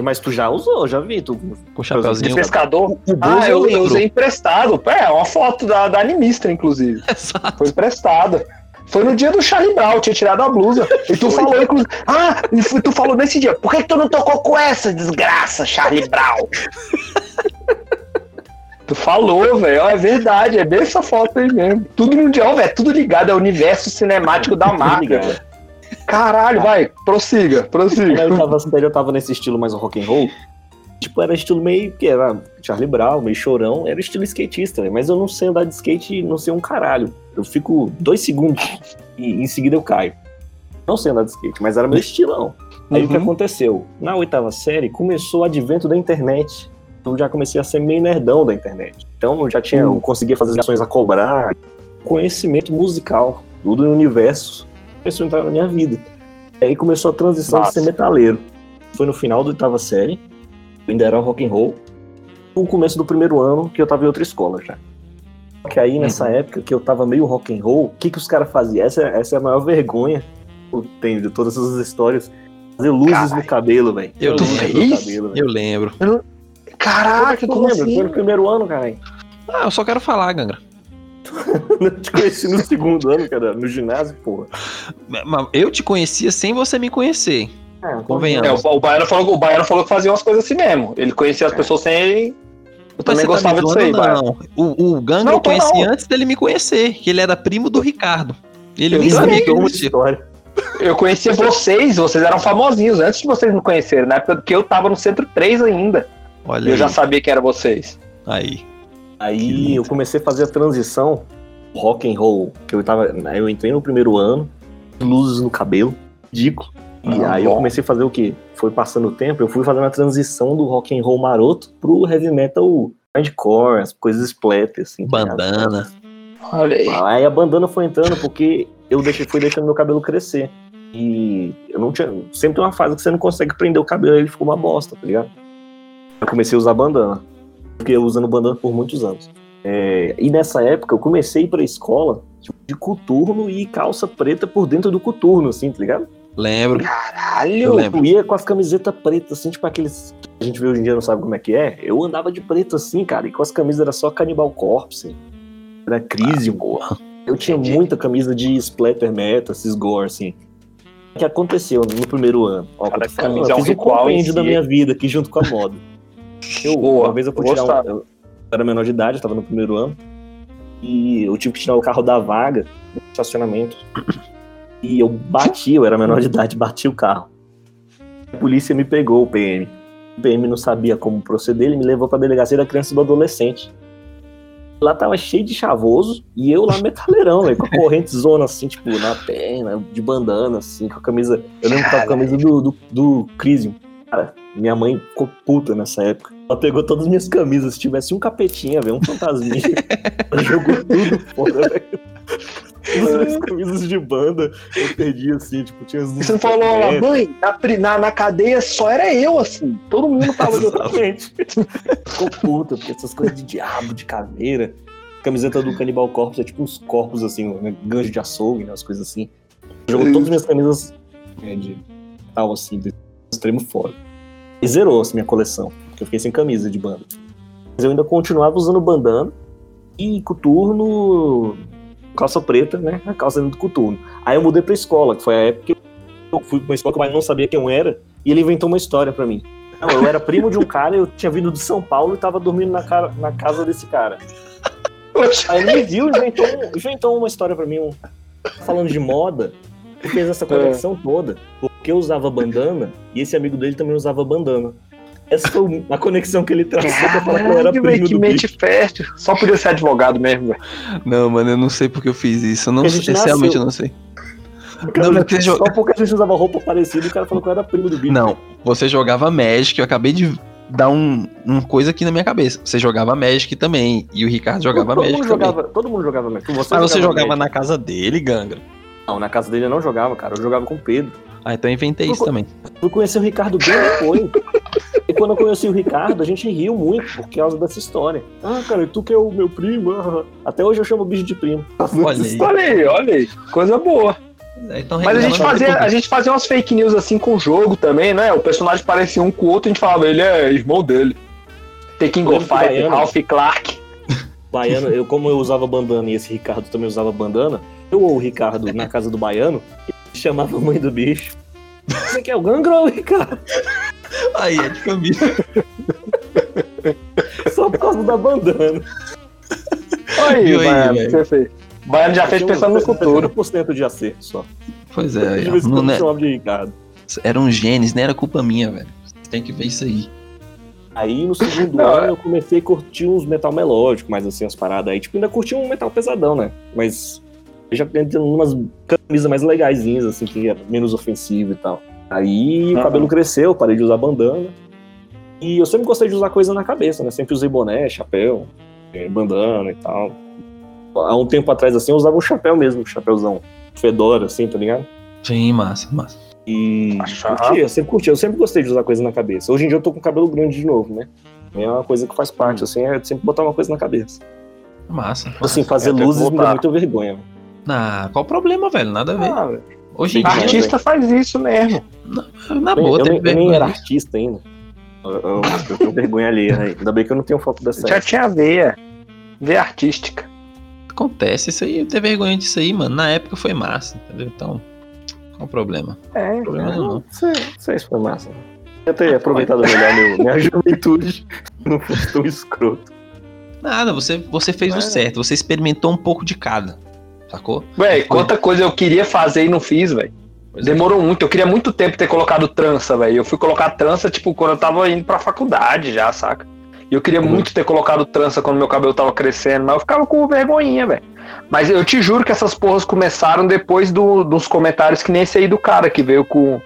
[SPEAKER 1] Mas tu já usou, já vi. Tu...
[SPEAKER 2] De
[SPEAKER 3] chapéuzinho.
[SPEAKER 2] pescador?
[SPEAKER 1] O
[SPEAKER 2] Ah, eu, eu usei emprestado. É, uma foto da, da animista, inclusive.
[SPEAKER 3] Exato.
[SPEAKER 2] Foi emprestada. Foi no dia do Charlie Brown, eu tinha tirado a blusa. E tu falou, inclusive. Ah, e tu falou nesse dia. Por que, que tu não tocou com essa desgraça, Charlie Brown? tu falou, velho. É verdade, é bem essa foto aí mesmo. Tudo mundial, velho. Tudo ligado ao universo cinemático da marca. velho. Caralho, vai, prossiga, prossiga.
[SPEAKER 1] oitava série eu tava nesse estilo mais rock and roll. Tipo, era estilo meio que era Charlie Brown, meio chorão, era estilo skatista, velho. Mas eu não sei andar de skate e não sei um caralho. Eu fico dois segundos e em seguida eu caio. Não sei andar de skate, mas era meu estilão. Aí o que
[SPEAKER 3] Uhum.
[SPEAKER 1] aconteceu? Na oitava série começou o advento da internet. Então eu já comecei a ser meio nerdão da internet. Então eu já tinha, eu conseguia fazer ações a cobrar, conhecimento musical, tudo no universo começou a entrar na minha vida. Aí começou a transição
[SPEAKER 2] Nossa.
[SPEAKER 1] de ser metaleiro. Foi no final da oitava série, ainda era rock and roll. No começo do primeiro ano, que eu tava em outra escola já. Que aí, nessa época, que eu tava meio rock and roll, o que, que os caras faziam? Essa, essa é a maior vergonha que eu tenho de todas essas histórias. Fazer luzes
[SPEAKER 2] Caralho.
[SPEAKER 1] no cabelo, velho.
[SPEAKER 3] Eu
[SPEAKER 2] lembro.
[SPEAKER 1] no
[SPEAKER 2] Fez?
[SPEAKER 1] cabelo, velho.
[SPEAKER 3] Eu lembro.
[SPEAKER 2] Caraca,
[SPEAKER 1] Tu
[SPEAKER 2] como
[SPEAKER 1] lembra?
[SPEAKER 2] assim?
[SPEAKER 1] Foi no primeiro ano, cara.
[SPEAKER 3] Ah, eu só quero falar, Gangra.
[SPEAKER 1] Eu te conheci no segundo ano, cara, no ginásio, porra.
[SPEAKER 3] Mas Eu te conhecia sem você me conhecer.
[SPEAKER 1] Ah,
[SPEAKER 3] Convenhamos.
[SPEAKER 2] É, o, o, Baiano falou, o Baiano falou que fazia umas coisas assim mesmo. Ele conhecia as pessoas sem ele. Eu também
[SPEAKER 3] você
[SPEAKER 2] gostava
[SPEAKER 3] tá
[SPEAKER 2] disso aí, Baiano.
[SPEAKER 3] não. O, o Gangra
[SPEAKER 2] Não,
[SPEAKER 3] eu conheci
[SPEAKER 2] não.
[SPEAKER 3] antes dele me conhecer, que ele era primo do Ricardo. Ele
[SPEAKER 2] Eu
[SPEAKER 3] nem sabia que eu
[SPEAKER 1] história.
[SPEAKER 2] Eu conhecia vocês, vocês eram famosinhos antes de vocês me conhecerem, na época que eu tava no Centro 3 ainda.
[SPEAKER 3] Olha
[SPEAKER 2] eu
[SPEAKER 3] aí.
[SPEAKER 2] já sabia que era vocês.
[SPEAKER 3] aí.
[SPEAKER 1] Aí eu comecei a fazer a transição rock and roll, que eu tava, eu entrei no primeiro ano, luzes no cabelo, ridículo. E
[SPEAKER 2] Ah,
[SPEAKER 1] aí eu
[SPEAKER 2] bom.
[SPEAKER 1] comecei a fazer o quê? Foi passando o tempo, eu fui fazendo a transição do rock and roll maroto pro heavy metal hardcore, as coisas splatter assim. tá?
[SPEAKER 3] Bandana.
[SPEAKER 2] Olha aí.
[SPEAKER 1] Aí a bandana foi entrando porque eu deixei, fui deixando meu cabelo crescer. E eu não tinha. Sempre tem uma fase que você não consegue prender o cabelo, aí ele ficou uma bosta, tá ligado? Eu comecei a usar bandana. Fiquei usando bandana por muitos anos. É, e nessa época eu comecei a ir pra escola tipo, de coturno e calça preta por dentro do coturno, assim, tá ligado?
[SPEAKER 3] Lembro.
[SPEAKER 2] Caralho!
[SPEAKER 3] Eu lembro.
[SPEAKER 1] Eu ia com as camisetas pretas, assim, tipo aqueles que a gente vê hoje em dia não sabe como é que é. Eu andava de preto assim, cara, e com as camisas era só Cannibal Corpse, era Crisium.
[SPEAKER 3] Porra.
[SPEAKER 1] Eu tinha
[SPEAKER 2] Entendi.
[SPEAKER 1] muita camisa de splatter metal, esses gore, assim. O que aconteceu no primeiro ano? Ó,
[SPEAKER 2] Cada
[SPEAKER 1] eu
[SPEAKER 2] camisa é
[SPEAKER 1] eu fiz um
[SPEAKER 2] ritual si.
[SPEAKER 1] da minha vida aqui junto com a moda. Eu,
[SPEAKER 2] Boa,
[SPEAKER 1] uma vez eu fui tirar um, eu era menor de idade, eu tava no primeiro ano. E eu tive que tirar o carro da vaga no estacionamento. E eu bati, eu era menor de idade, bati o carro. A polícia me pegou, o PM. O PM não sabia como proceder, ele me levou pra delegacia da criança e do adolescente. Lá tava cheio de chavoso e eu lá metaleirão, velho, com a corrente zona assim, tipo, na perna, de bandana, assim, com a camisa. Eu lembro que tava com a camisa do, do, do Crisium. Cara, minha mãe ficou puta nessa época. Ela pegou todas as minhas camisas. Se tivesse um capetinha, velho, um fantasminha, ela jogou tudo fora, velho. Todas as minhas camisas de banda, eu perdi assim, tipo, tinha as
[SPEAKER 2] você falou, ó, mãe, na, na, na cadeia só era eu, assim. Todo mundo tava de outra
[SPEAKER 1] Exatamente. Ficou puta, porque essas coisas de diabo, de caveira. Camiseta do Cannibal Corpse é tipo uns corpos assim, né? gancho de açougue, né? As coisas assim. Jogou todas as minhas camisas é, de tal assim, do extremo fora. E zerou assim, minha coleção, porque eu fiquei sem camisa de banda. Mas eu ainda continuava usando bandana e coturno, calça preta, né? A calça dentro do coturno. Aí eu mudei pra escola, que foi a época que eu fui pra uma escola que o pai não sabia quem eu era, e ele inventou uma história pra mim. Não, eu era primo de um cara, eu tinha vindo de São Paulo e tava dormindo na, cara- na casa desse cara. Aí ele me viu e inventou, inventou uma história pra mim, um- falando de moda, e fez essa conexão toda. Porque eu usava bandana e esse amigo dele também usava bandana. Essa foi a conexão que ele traçou pra falar que eu era primo
[SPEAKER 2] que
[SPEAKER 1] do
[SPEAKER 2] mente
[SPEAKER 1] bicho.
[SPEAKER 2] fértil. Só podia ser advogado mesmo, velho.
[SPEAKER 3] Não, mano, eu não sei porque eu fiz isso. Eu não sei, realmente eu não sei.
[SPEAKER 1] Cara,
[SPEAKER 3] Não, porque
[SPEAKER 1] só
[SPEAKER 3] jo-
[SPEAKER 1] porque a gente usava roupa parecida, o cara falou que eu era primo do bicho.
[SPEAKER 3] Não, você jogava Magic, eu acabei de dar um, uma coisa aqui na minha cabeça. Você jogava Magic também, e o Ricardo jogava
[SPEAKER 1] todo
[SPEAKER 3] Magic
[SPEAKER 1] mundo
[SPEAKER 3] também.
[SPEAKER 1] jogava, todo mundo jogava Magic. Você
[SPEAKER 3] Mas você jogava
[SPEAKER 1] Magic.
[SPEAKER 3] na casa dele, Gangra.
[SPEAKER 1] Não, na casa dele eu não jogava, cara. Eu jogava com o Pedro.
[SPEAKER 3] Ah, então eu inventei isso também.
[SPEAKER 1] Fui conhecer o Ricardo bem depois. E quando eu conheci o Ricardo, a gente riu muito por causa dessa história. Ah, cara, tu que é o meu primo. ah. Até hoje eu chamo o bicho de primo.
[SPEAKER 3] Olha aí.
[SPEAKER 2] Olha aí, olha aí. Coisa boa.
[SPEAKER 3] Então,
[SPEAKER 2] Mas a gente, fazia, a gente fazia umas fake news assim com o jogo também, né? O personagem parecia um com o outro, a gente falava, ele é irmão dele. Tekken Go
[SPEAKER 1] Lembra que o
[SPEAKER 2] Fight,
[SPEAKER 1] Baiano-
[SPEAKER 2] Ralph Clark.
[SPEAKER 1] Baiano, eu, como eu usava bandana e esse Ricardo também usava bandana, eu ou o Ricardo na casa do Baiano, ele chamava a mãe do bicho. Você quer o Gangra ou o Ricardo?
[SPEAKER 3] Aí, é de camisa.
[SPEAKER 1] Só por causa da bandana.
[SPEAKER 2] Olha aí,
[SPEAKER 3] aí,
[SPEAKER 2] Baiano, você fez. Baiano já fez
[SPEAKER 1] um-
[SPEAKER 2] pensando no futuro.
[SPEAKER 1] 70% de acerto só.
[SPEAKER 3] Pois é,
[SPEAKER 1] De vez em
[SPEAKER 3] não,
[SPEAKER 1] chamava de Ricardo.
[SPEAKER 3] eram genes, não era culpa minha, velho. Você tem que ver isso aí.
[SPEAKER 1] Aí no segundo
[SPEAKER 2] Não,
[SPEAKER 1] ano
[SPEAKER 2] é-
[SPEAKER 1] eu comecei a curtir uns metal melódico, mais assim, as paradas. Aí, tipo, ainda curti um metal pesadão, né? Mas eu já entrei umas camisas mais legaisinhas, assim, que era menos ofensivo e tal. Aí o
[SPEAKER 2] Aham.
[SPEAKER 1] cabelo cresceu, parei de usar bandana. E eu sempre gostei de usar coisa na cabeça, né? Sempre usei boné, chapéu, eh, bandana e tal. Há um tempo atrás, assim, eu usava um chapéu mesmo, um chapéuzão fedora, assim, tá ligado?
[SPEAKER 3] Sim, massa, massa.
[SPEAKER 1] E
[SPEAKER 2] Achava.
[SPEAKER 1] curti, eu sempre curti, eu sempre gostei de usar coisa na cabeça. Hoje em dia eu tô com o cabelo grande de novo, né? É uma coisa que faz parte, assim, é sempre botar uma coisa na cabeça.
[SPEAKER 3] Massa.
[SPEAKER 1] Assim, fazer
[SPEAKER 2] Eu tenho que
[SPEAKER 1] luzes me dá muita vergonha.
[SPEAKER 3] Ah, qual o problema, velho? Nada a ver.
[SPEAKER 1] Ah.
[SPEAKER 3] Hoje em dia,
[SPEAKER 2] Artista faz isso mesmo.
[SPEAKER 3] Na
[SPEAKER 1] eu,
[SPEAKER 3] boa,
[SPEAKER 1] eu, nem- eu nem
[SPEAKER 3] vergonha.
[SPEAKER 1] era artista ainda. Eu, eu- eu tenho vergonha alheia, né? Ainda bem que eu não tenho foto dessa.
[SPEAKER 2] Já tinha veia. Veia artística.
[SPEAKER 3] Acontece isso aí, eu ter vergonha disso aí, mano. Na época foi massa, entendeu? Então, qual o problema?
[SPEAKER 2] É.
[SPEAKER 3] O problema não.
[SPEAKER 1] Não sei, sei se foi massa. Eu ter aproveitado melhor meu, minha juventude. Não fosse tão escroto.
[SPEAKER 3] Nada, você, você fez
[SPEAKER 1] É.
[SPEAKER 3] o certo, você experimentou um pouco de cada. Sacou?
[SPEAKER 2] Véi, quanta coisa eu queria fazer e não fiz, velho.
[SPEAKER 3] Pois é.
[SPEAKER 2] Demorou muito. Eu queria muito tempo ter colocado trança, velho. Eu fui colocar trança, tipo, quando eu tava indo pra faculdade já, saca? E eu queria
[SPEAKER 1] Uhum.
[SPEAKER 2] muito ter colocado trança quando meu cabelo tava crescendo, mas eu ficava com vergonhinha, velho. Mas eu te juro que essas porras começaram depois do- dos comentários que nem esse aí do cara que veio com.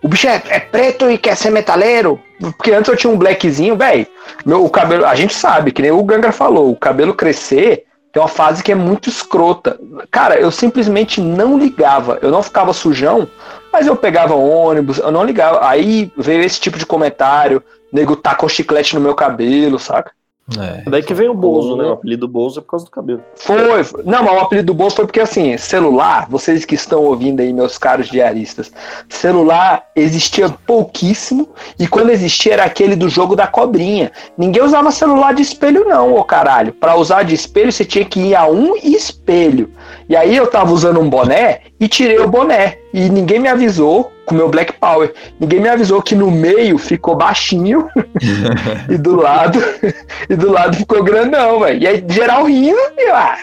[SPEAKER 2] O bicho é, é preto e quer ser metaleiro? Porque antes eu tinha um blackzinho, velho. Meu o cabelo, a gente sabe, que nem o Ganga falou, o cabelo crescer tem uma fase que é muito escrota. Cara, eu simplesmente não ligava. Eu não ficava sujão, mas eu pegava ônibus, eu não ligava. Aí veio esse tipo de comentário, nego tacou chiclete no meu cabelo, saca?
[SPEAKER 3] É.
[SPEAKER 1] Daí que vem o Bozo, né? O apelido Bozo é por causa do cabelo.
[SPEAKER 2] Foi, foi. Não, mas o apelido do bolso foi porque assim, celular, vocês que estão ouvindo aí, meus caros diaristas, celular existia pouquíssimo e quando existia era aquele do jogo da cobrinha. Ninguém usava celular de espelho, não, ô caralho. Pra usar de espelho, você tinha que ir a um espelho. E aí eu tava usando um boné e tirei o boné. E ninguém me avisou, com o meu Black Power, ninguém me avisou que no meio ficou baixinho e do lado e do lado ficou grandão, velho. E aí geral rindo e eu, ah,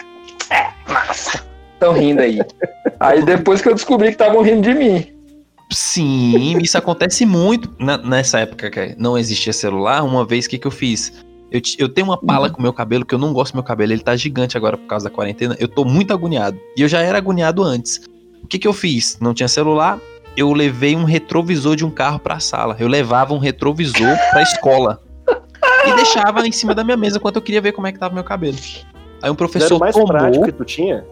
[SPEAKER 2] é, massa. Tão rindo aí. Aí depois que eu descobri que estavam rindo de mim.
[SPEAKER 3] Sim, isso acontece muito. Na- nessa época que não existia celular, uma vez o que, que eu fiz? Eu, eu tenho uma pala com o meu cabelo, que eu não gosto do meu cabelo, ele tá gigante agora por causa da quarentena. Eu tô muito agoniado. E eu já era agoniado antes. O que, que eu fiz? Não tinha celular, eu levei um retrovisor de um carro pra sala. Eu levava um retrovisor pra escola. E deixava em cima da minha mesa enquanto eu queria ver como é que tava meu cabelo. Aí um
[SPEAKER 1] Era
[SPEAKER 3] professor
[SPEAKER 1] o mais
[SPEAKER 3] tomou.
[SPEAKER 1] prático que tu tinha?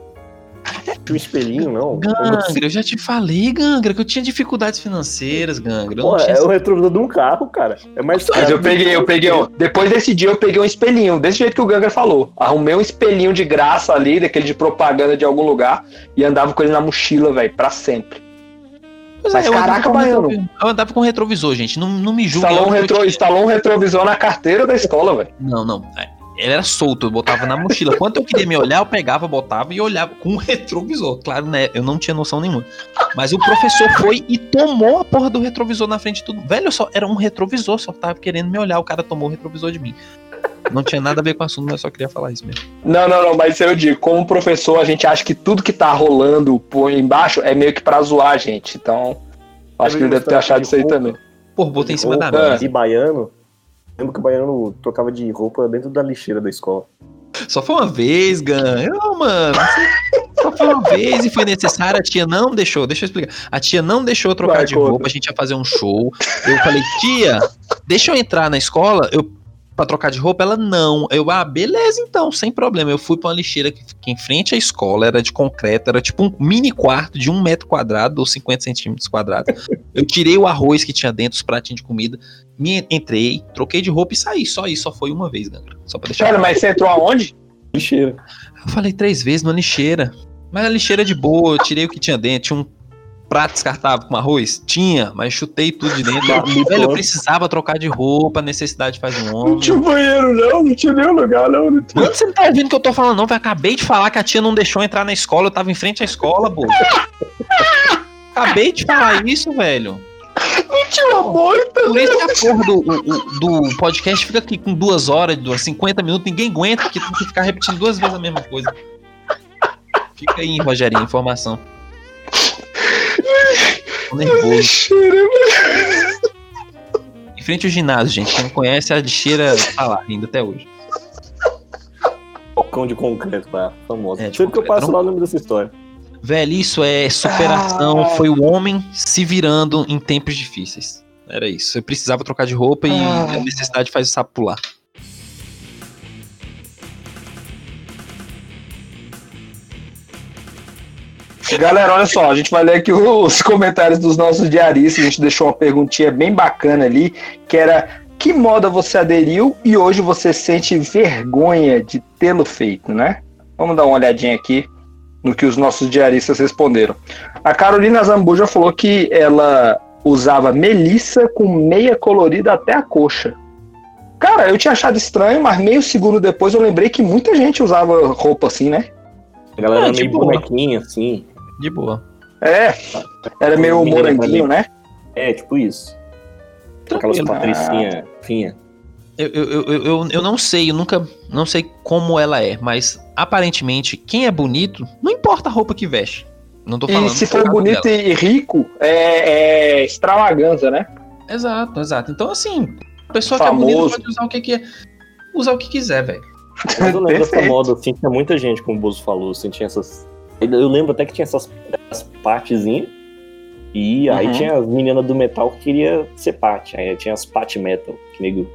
[SPEAKER 1] Tinha um espelhinho, não?
[SPEAKER 3] Gangra, eu já te falei, Gangra, que eu tinha dificuldades financeiras, Gangra. Eu não
[SPEAKER 1] Pô,
[SPEAKER 3] tinha
[SPEAKER 1] é o retrovisor de um carro, cara. É mais
[SPEAKER 2] Mas eu peguei, eu peguei, ó, depois desse dia eu peguei um espelhinho, desse jeito que o Ganga falou. Arrumei um espelhinho de graça ali, daquele de propaganda de algum lugar, e andava com ele na mochila, velho, pra sempre.
[SPEAKER 3] Pois
[SPEAKER 2] Mas
[SPEAKER 3] eu andava
[SPEAKER 2] caraca,
[SPEAKER 3] com
[SPEAKER 2] baiano.
[SPEAKER 3] retrovisor. Eu andava com retrovisor, gente. Não, não me julgue.
[SPEAKER 2] Instalou um, retro,
[SPEAKER 3] tinha-
[SPEAKER 2] instalou um retrovisor na carteira da escola, velho.
[SPEAKER 3] Não, não. É, Ele era solto, eu botava na mochila. Quando eu queria me olhar, eu pegava, botava e olhava com o retrovisor. Claro, né? Eu não tinha noção nenhuma. Mas o professor foi e tomou a porra do retrovisor na frente de tudo. Velho, só era um retrovisor, só tava querendo me olhar. O cara tomou o retrovisor de mim. Não tinha nada a ver com o assunto, mas eu só queria falar isso mesmo.
[SPEAKER 2] Não, não, não, mas eu digo, como professor, a gente acha que tudo que tá rolando por embaixo é meio que pra zoar a gente. Então, acho que ele deve ter achado isso aí também.
[SPEAKER 3] Pô, botei em cima da mesa.
[SPEAKER 1] E baiano. Lembro que o baiano trocava de roupa dentro da lixeira da escola.
[SPEAKER 3] Só foi uma vez, Gan. Não, mano. Só foi uma vez e foi necessário. A tia não deixou. Deixa eu explicar. A tia não deixou trocar
[SPEAKER 2] Vai,
[SPEAKER 3] de
[SPEAKER 2] conta.
[SPEAKER 3] roupa. A gente ia fazer um show. Eu falei, tia, deixa eu entrar na escola. Eu pra trocar de roupa? Ela não. Eu, ah, beleza então, sem problema. Eu fui pra uma lixeira que fica em frente à escola, era de concreto, era tipo um mini quarto de um metro quadrado ou 50 centímetros quadrados. Eu tirei o arroz que tinha dentro, os pratinhos de comida, me entrei, troquei de roupa e saí. Só isso, só foi uma vez, Gangra. Só pra deixar.
[SPEAKER 2] Sério, mas você entrou aonde?
[SPEAKER 1] Lixeira.
[SPEAKER 3] Eu falei três vezes na lixeira. Mas a lixeira de boa, eu tirei o que tinha dentro. Tinha um prato descartável com arroz? Tinha, mas chutei tudo de dentro. Velho, eu precisava trocar de roupa, necessidade faz um
[SPEAKER 2] Não
[SPEAKER 3] homem.
[SPEAKER 2] tinha banheiro, não, não tinha nenhum lugar, não. não tinha.
[SPEAKER 3] Mano, você não tá ouvindo o que eu tô falando, não? Eu acabei de falar que a tia não deixou entrar na escola, eu tava em frente à escola, pô. Acabei de falar isso, velho.
[SPEAKER 2] Não tinha então.
[SPEAKER 3] Por isso que a porra do, do podcast fica aqui com duas horas, duas, 50 minutos, ninguém aguenta, porque tem que ficar repetindo duas vezes a mesma coisa. Fica aí, Rogerinho, informação. Tô nervoso. Em frente ao ginásio, gente. Quem não conhece, a lixeira tá lá ainda até hoje.
[SPEAKER 1] Balcão de concreto, pá, famoso.
[SPEAKER 3] É,
[SPEAKER 1] Sempre que eu
[SPEAKER 3] concreto,
[SPEAKER 1] passo
[SPEAKER 3] não-
[SPEAKER 1] lá, eu lembro dessa história.
[SPEAKER 3] Velho, isso é superação.
[SPEAKER 2] Ah.
[SPEAKER 3] Foi o homem se virando em tempos difíceis. Era isso. Eu precisava trocar de roupa e
[SPEAKER 2] Ah.
[SPEAKER 3] a necessidade faz o sapo pular.
[SPEAKER 2] Galera, olha só, a gente vai ler aqui os comentários dos nossos diaristas. A gente deixou uma perguntinha bem bacana ali, que era que moda você aderiu e hoje você sente vergonha de tê-lo feito, né? Vamos dar uma olhadinha aqui no que os nossos diaristas responderam. A Carolina Zambuja falou que ela usava melissa com meia colorida até a coxa. Cara, eu tinha achado estranho, mas meio segundo depois eu lembrei que muita gente usava roupa assim, né?
[SPEAKER 1] A galera
[SPEAKER 3] Ah,
[SPEAKER 1] era
[SPEAKER 3] de
[SPEAKER 1] meio bonequinha, assim.
[SPEAKER 3] De boa.
[SPEAKER 2] É, era meio moranguinho, né?
[SPEAKER 1] É, tipo isso. Aquelas
[SPEAKER 3] Tranquilo.
[SPEAKER 1] patricinhas finha.
[SPEAKER 3] Eu, eu, eu, eu, eu não sei, eu nunca. Não sei como ela é, mas aparentemente, quem é bonito, não importa a roupa que veste. Não tô falando.
[SPEAKER 2] E se for bonito
[SPEAKER 3] dela.
[SPEAKER 2] e rico, é, é extravaganza, né?
[SPEAKER 3] Exato, exato. Então, assim, a pessoa
[SPEAKER 2] Famoso.
[SPEAKER 3] que é bonita pode usar o que, que. Usar o que quiser, velho.
[SPEAKER 1] Mas eu lembro dessa moda, assim, tinha muita gente, como o Bozo falou, assim, tinha essas. Eu lembro até que tinha essas, essas partezinhas. E aí
[SPEAKER 2] Uhum.
[SPEAKER 1] tinha as meninas do metal que queria ser parte. Aí tinha as pat metal, que nego.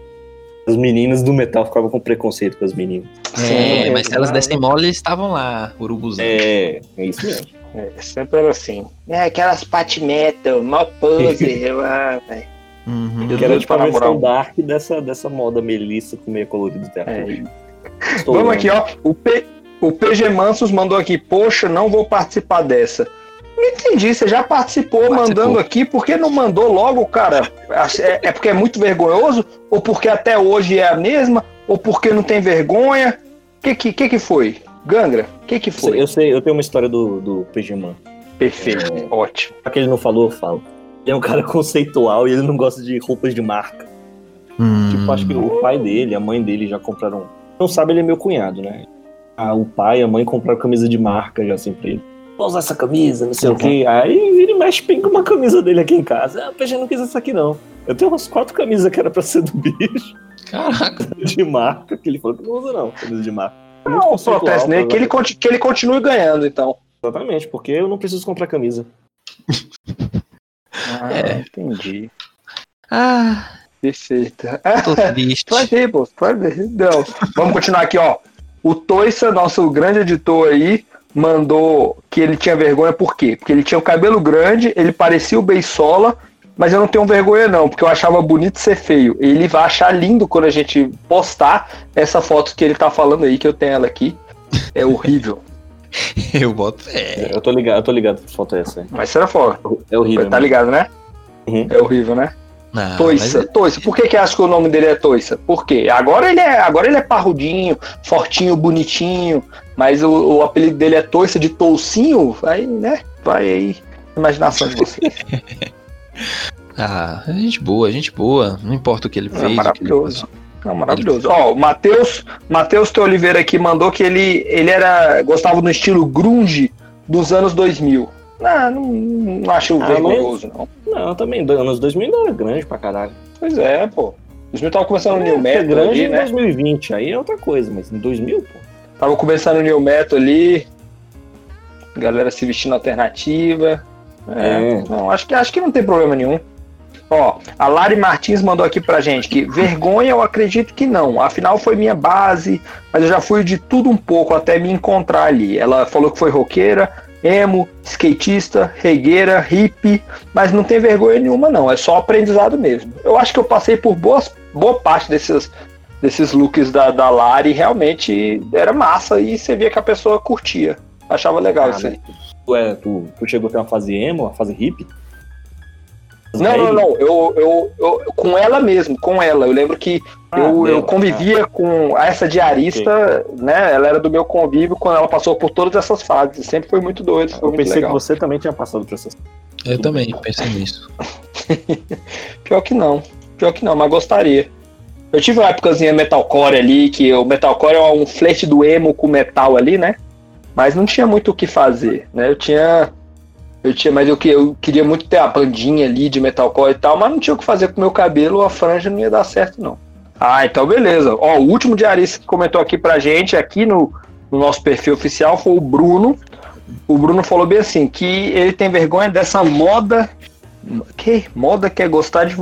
[SPEAKER 1] As meninas do metal ficavam com preconceito com as meninas.
[SPEAKER 3] É,
[SPEAKER 2] Sim,
[SPEAKER 3] mas se elas dessem mole, eles estavam lá, urubuzão.
[SPEAKER 1] É, é isso mesmo.
[SPEAKER 2] É, sempre era assim. É, aquelas pat metal, mó pose. eu, ah, velho.
[SPEAKER 3] Uhum.
[SPEAKER 1] Eu
[SPEAKER 2] quero
[SPEAKER 1] tipo a
[SPEAKER 2] falar,
[SPEAKER 1] versão dark dessa, dessa moda melissa com meia colorida até a
[SPEAKER 2] É. Vamos aqui, ó. O, P, o PG Mansos mandou aqui, poxa, não vou participar dessa. Não entendi, você já participou,
[SPEAKER 3] Participou.
[SPEAKER 2] mandando aqui, por que não mandou logo, cara? É, é porque é muito vergonhoso? Ou porque até hoje é a mesma? Ou porque não tem vergonha? O que, que, que que foi? Gangra, o que que foi?
[SPEAKER 1] Eu sei, eu tenho uma história do, do PG Man.
[SPEAKER 2] Perfeito,
[SPEAKER 1] É.
[SPEAKER 2] ótimo.
[SPEAKER 1] Já que ele não falou, eu falo. Ele é um cara conceitual e ele não gosta de roupas de marca.
[SPEAKER 3] Hum.
[SPEAKER 1] Tipo, acho que o pai dele, a mãe dele já compraram. Não sabe, ele é meu cunhado, né? Ah, o pai e a mãe compraram camisa de marca já assim pra ele. Vou usar essa camisa, não sei o quê. Aí vira e mexe, pinga uma camisa dele aqui em casa. Ah, o PG não quis essa aqui não. Eu tenho umas quatro camisas que era pra ser do bicho,
[SPEAKER 3] Caraca.
[SPEAKER 1] de marca, que ele falou que não usa não, camisa de marca. É
[SPEAKER 2] Não, o protesto
[SPEAKER 1] tá
[SPEAKER 2] que ele, que ele continue ganhando, então.
[SPEAKER 1] Exatamente, porque eu não preciso comprar camisa.
[SPEAKER 2] Ah,
[SPEAKER 3] É.
[SPEAKER 2] entendi.
[SPEAKER 3] Ah,
[SPEAKER 2] Perfeito.
[SPEAKER 3] tô triste.
[SPEAKER 2] Pode ir, pô, pode ir. Não. Vamos continuar aqui, ó. O Toissa, nosso grande editor aí, mandou que ele tinha vergonha por quê? Porque ele tinha o cabelo grande, ele parecia o Beisola, mas eu não tenho vergonha não, porque eu achava bonito ser feio. Ele vai achar lindo quando a gente postar essa foto que ele tá falando aí, que eu tenho ela aqui. É horrível.
[SPEAKER 3] Eu boto fé.
[SPEAKER 1] Eu tô ligado, eu tô ligado que foto é essa. hein?
[SPEAKER 2] Mas será foto.
[SPEAKER 1] É horrível.
[SPEAKER 2] Tá
[SPEAKER 1] né?
[SPEAKER 2] ligado, né?
[SPEAKER 1] Uhum.
[SPEAKER 2] É horrível, né?
[SPEAKER 3] Não,
[SPEAKER 2] Toissa,
[SPEAKER 3] mas-
[SPEAKER 2] Toissa. Por que que acha que o nome dele é Toissa? Por quê? Agora ele é, agora ele é parrudinho, fortinho, bonitinho, mas o, o apelido dele é Toissa de Toucinho, aí, né? Vai aí, imaginação de vocês.
[SPEAKER 3] Ah, é gente boa, gente boa. Não importa o que ele
[SPEAKER 2] É
[SPEAKER 3] fez.
[SPEAKER 2] maravilhoso.
[SPEAKER 3] o que ele
[SPEAKER 2] Não, maravilhoso. Ó, o Matheus, Matheus T. Oliveira aqui mandou que ele, ele era gostava do estilo grunge dos anos 2000. Não, não, não acho
[SPEAKER 1] Ah,
[SPEAKER 2] vergonhoso, não.
[SPEAKER 1] Não, também, anos 2000 não era grande pra caralho.
[SPEAKER 2] Pois é, pô. 2000 tava começando o
[SPEAKER 1] É,
[SPEAKER 2] New
[SPEAKER 1] porque
[SPEAKER 2] Metal
[SPEAKER 1] grande
[SPEAKER 2] ali,
[SPEAKER 1] em
[SPEAKER 2] né?
[SPEAKER 1] 2020, aí é outra coisa, mas em 2000, pô.
[SPEAKER 2] Tava começando o New Metal ali. Galera se vestindo alternativa. É,
[SPEAKER 1] É.
[SPEAKER 2] Não, acho que, acho que não tem problema nenhum. Ó, a Lari Martins mandou aqui pra gente que vergonha eu acredito que não. Afinal foi minha base, mas eu já fui de tudo um pouco até me encontrar ali. Ela falou que foi roqueira, emo, skatista, regueira, hippie, mas não tem vergonha nenhuma não. É só aprendizado mesmo. Eu acho que eu passei por boas, boa parte desses, desses looks da, da Lari realmente era massa e você via que a pessoa curtia. Achava legal
[SPEAKER 1] Ah,
[SPEAKER 2] isso aí.
[SPEAKER 1] Tu, é, tu, tu chegou a ter uma fase emo, uma fase hippie?
[SPEAKER 2] Não, não, não. Eu, eu, eu- com ela mesmo, com ela. Eu lembro que
[SPEAKER 1] Ah,
[SPEAKER 2] eu, eu convivia com essa diarista, né? Ela era do meu convívio quando ela passou por todas essas fases. Sempre foi muito doido, foi
[SPEAKER 1] Eu
[SPEAKER 2] muito
[SPEAKER 1] pensei
[SPEAKER 2] legal.
[SPEAKER 1] que você também tinha passado por essas
[SPEAKER 3] Eu também pensei nisso.
[SPEAKER 2] Pior que não. Pior que não, mas gostaria. Eu tive uma épocazinha metalcore ali, que o metalcore é um flerte do emo com metal ali, né? Mas não tinha muito o que fazer, né? Eu tinha Eu tinha, mas eu, eu queria muito ter a bandinha ali de metalcore e tal, mas não tinha o que fazer com o meu cabelo, a franja não ia dar certo, não. Ah, então beleza. Ó, o último diarista que comentou aqui pra gente, aqui no, no nosso perfil oficial, foi o Bruno. O Bruno falou bem assim, que ele tem vergonha dessa moda. Que? Moda que é gostar de.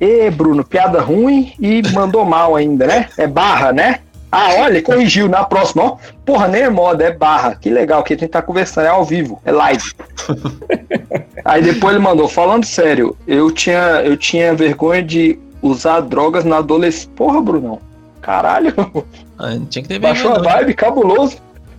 [SPEAKER 2] Ê, Bruno, piada ruim e mandou mal ainda, né? É barra, né? Ah, olha, corrigiu na próxima, ó. Porra, nem é moda, é barra. Que legal, que a gente tá conversando, é ao vivo, é live. Aí depois ele mandou, falando sério, eu tinha, eu tinha vergonha de usar drogas na adolescência. Porra, Brunão. Caralho,
[SPEAKER 3] Ah, tinha que ter
[SPEAKER 2] baixou a
[SPEAKER 3] vergonha, não.
[SPEAKER 2] vibe, cabuloso.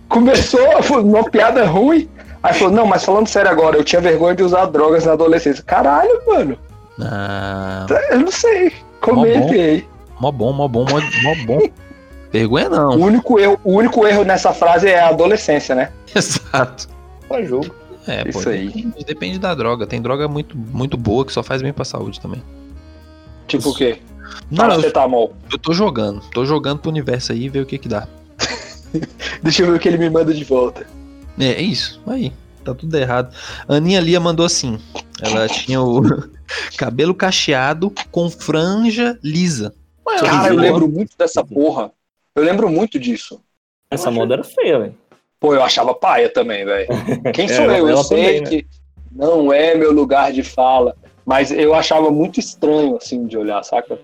[SPEAKER 2] Começou uma piada ruim. Aí falou, não, mas falando sério agora, eu tinha vergonha de usar drogas na adolescência. Caralho, mano.
[SPEAKER 3] Ah,
[SPEAKER 2] Eu não sei. Comentei.
[SPEAKER 3] mó bom, mó bom, mó, mó bom. Vergonha não.
[SPEAKER 2] O único, erro, o único erro nessa frase é a adolescência, né?
[SPEAKER 3] Exato.
[SPEAKER 1] Pra jogo.
[SPEAKER 3] É, pô,
[SPEAKER 2] Isso aí.
[SPEAKER 3] Depende, depende da droga. Tem droga muito, muito boa que só faz bem pra saúde também.
[SPEAKER 2] Tipo o quê?
[SPEAKER 3] Não, eu,
[SPEAKER 2] Paracetamol.
[SPEAKER 3] eu tô jogando. Tô jogando pro universo aí e ver o que que dá.
[SPEAKER 2] Deixa eu ver o que ele me manda de volta.
[SPEAKER 3] É, é isso. Aí. Tá tudo errado. Aninha Lia mandou assim. Ela tinha o cabelo cacheado com franja lisa.
[SPEAKER 2] Cara, eu lembro muito dessa porra. Eu lembro muito disso.
[SPEAKER 1] Essa moda era feia, velho.
[SPEAKER 2] Pô, eu achava paia também, velho. Quem sou
[SPEAKER 1] Ela-
[SPEAKER 2] eu? Eu sei
[SPEAKER 1] também, né?
[SPEAKER 2] que não é meu lugar de fala, mas eu achava muito estranho, assim, de olhar, saca?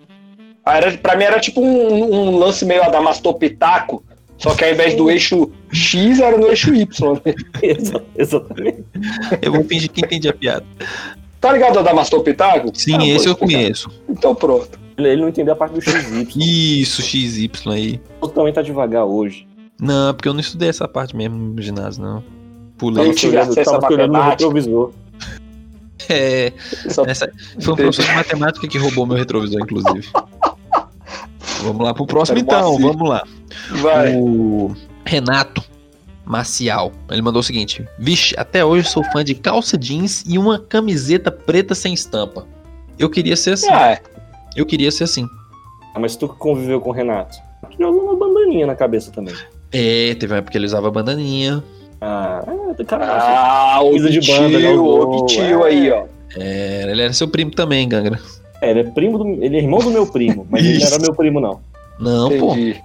[SPEAKER 2] Ah, Era, pra mim era tipo um, um lance meio adamastopitaco, só que ao invés do eixo X era no eixo Y. né?
[SPEAKER 1] Exa- Exatamente.
[SPEAKER 3] Eu vou fingir que entendi a piada.
[SPEAKER 2] Tá ligado o adamastopitaco?
[SPEAKER 3] Sim,
[SPEAKER 2] Ah,
[SPEAKER 3] esse eu conheço.
[SPEAKER 2] Então pronto.
[SPEAKER 1] Ele, não entendeu a parte do XY.
[SPEAKER 3] Isso, XY aí.
[SPEAKER 1] O também tá devagar hoje.
[SPEAKER 3] Não, porque eu não estudei essa parte mesmo no ginásio, não. Pulei.
[SPEAKER 2] Eu tive acesso
[SPEAKER 1] tava
[SPEAKER 2] à
[SPEAKER 1] olhando no retrovisor.
[SPEAKER 3] É,
[SPEAKER 2] Só-
[SPEAKER 3] essa, foi um professor de matemática que roubou meu retrovisor, inclusive. Vamos lá pro próximo então, vamos lá.
[SPEAKER 2] Vai.
[SPEAKER 3] O Renato Maciel, ele mandou o seguinte: Vixe, até hoje sou fã de calça jeans e uma camiseta preta sem estampa. Eu queria ser assim.
[SPEAKER 2] Ah, é.
[SPEAKER 3] Eu queria ser assim.
[SPEAKER 1] Ah, mas tu que conviveu com o Renato. Já usou uma bandaninha na cabeça também.
[SPEAKER 3] É, teve uma época que ele usava bandaninha.
[SPEAKER 1] Ah, é, cara.
[SPEAKER 2] Ah,
[SPEAKER 1] de banda, né,
[SPEAKER 2] tio,
[SPEAKER 1] o
[SPEAKER 2] tio
[SPEAKER 1] é.
[SPEAKER 2] aí, ó.
[SPEAKER 3] É, ele era seu primo também, Gangra.
[SPEAKER 1] É, ele é primo do. Ele é irmão do meu primo, mas ele não era meu primo, não.
[SPEAKER 3] Não, pô.
[SPEAKER 2] Entendi.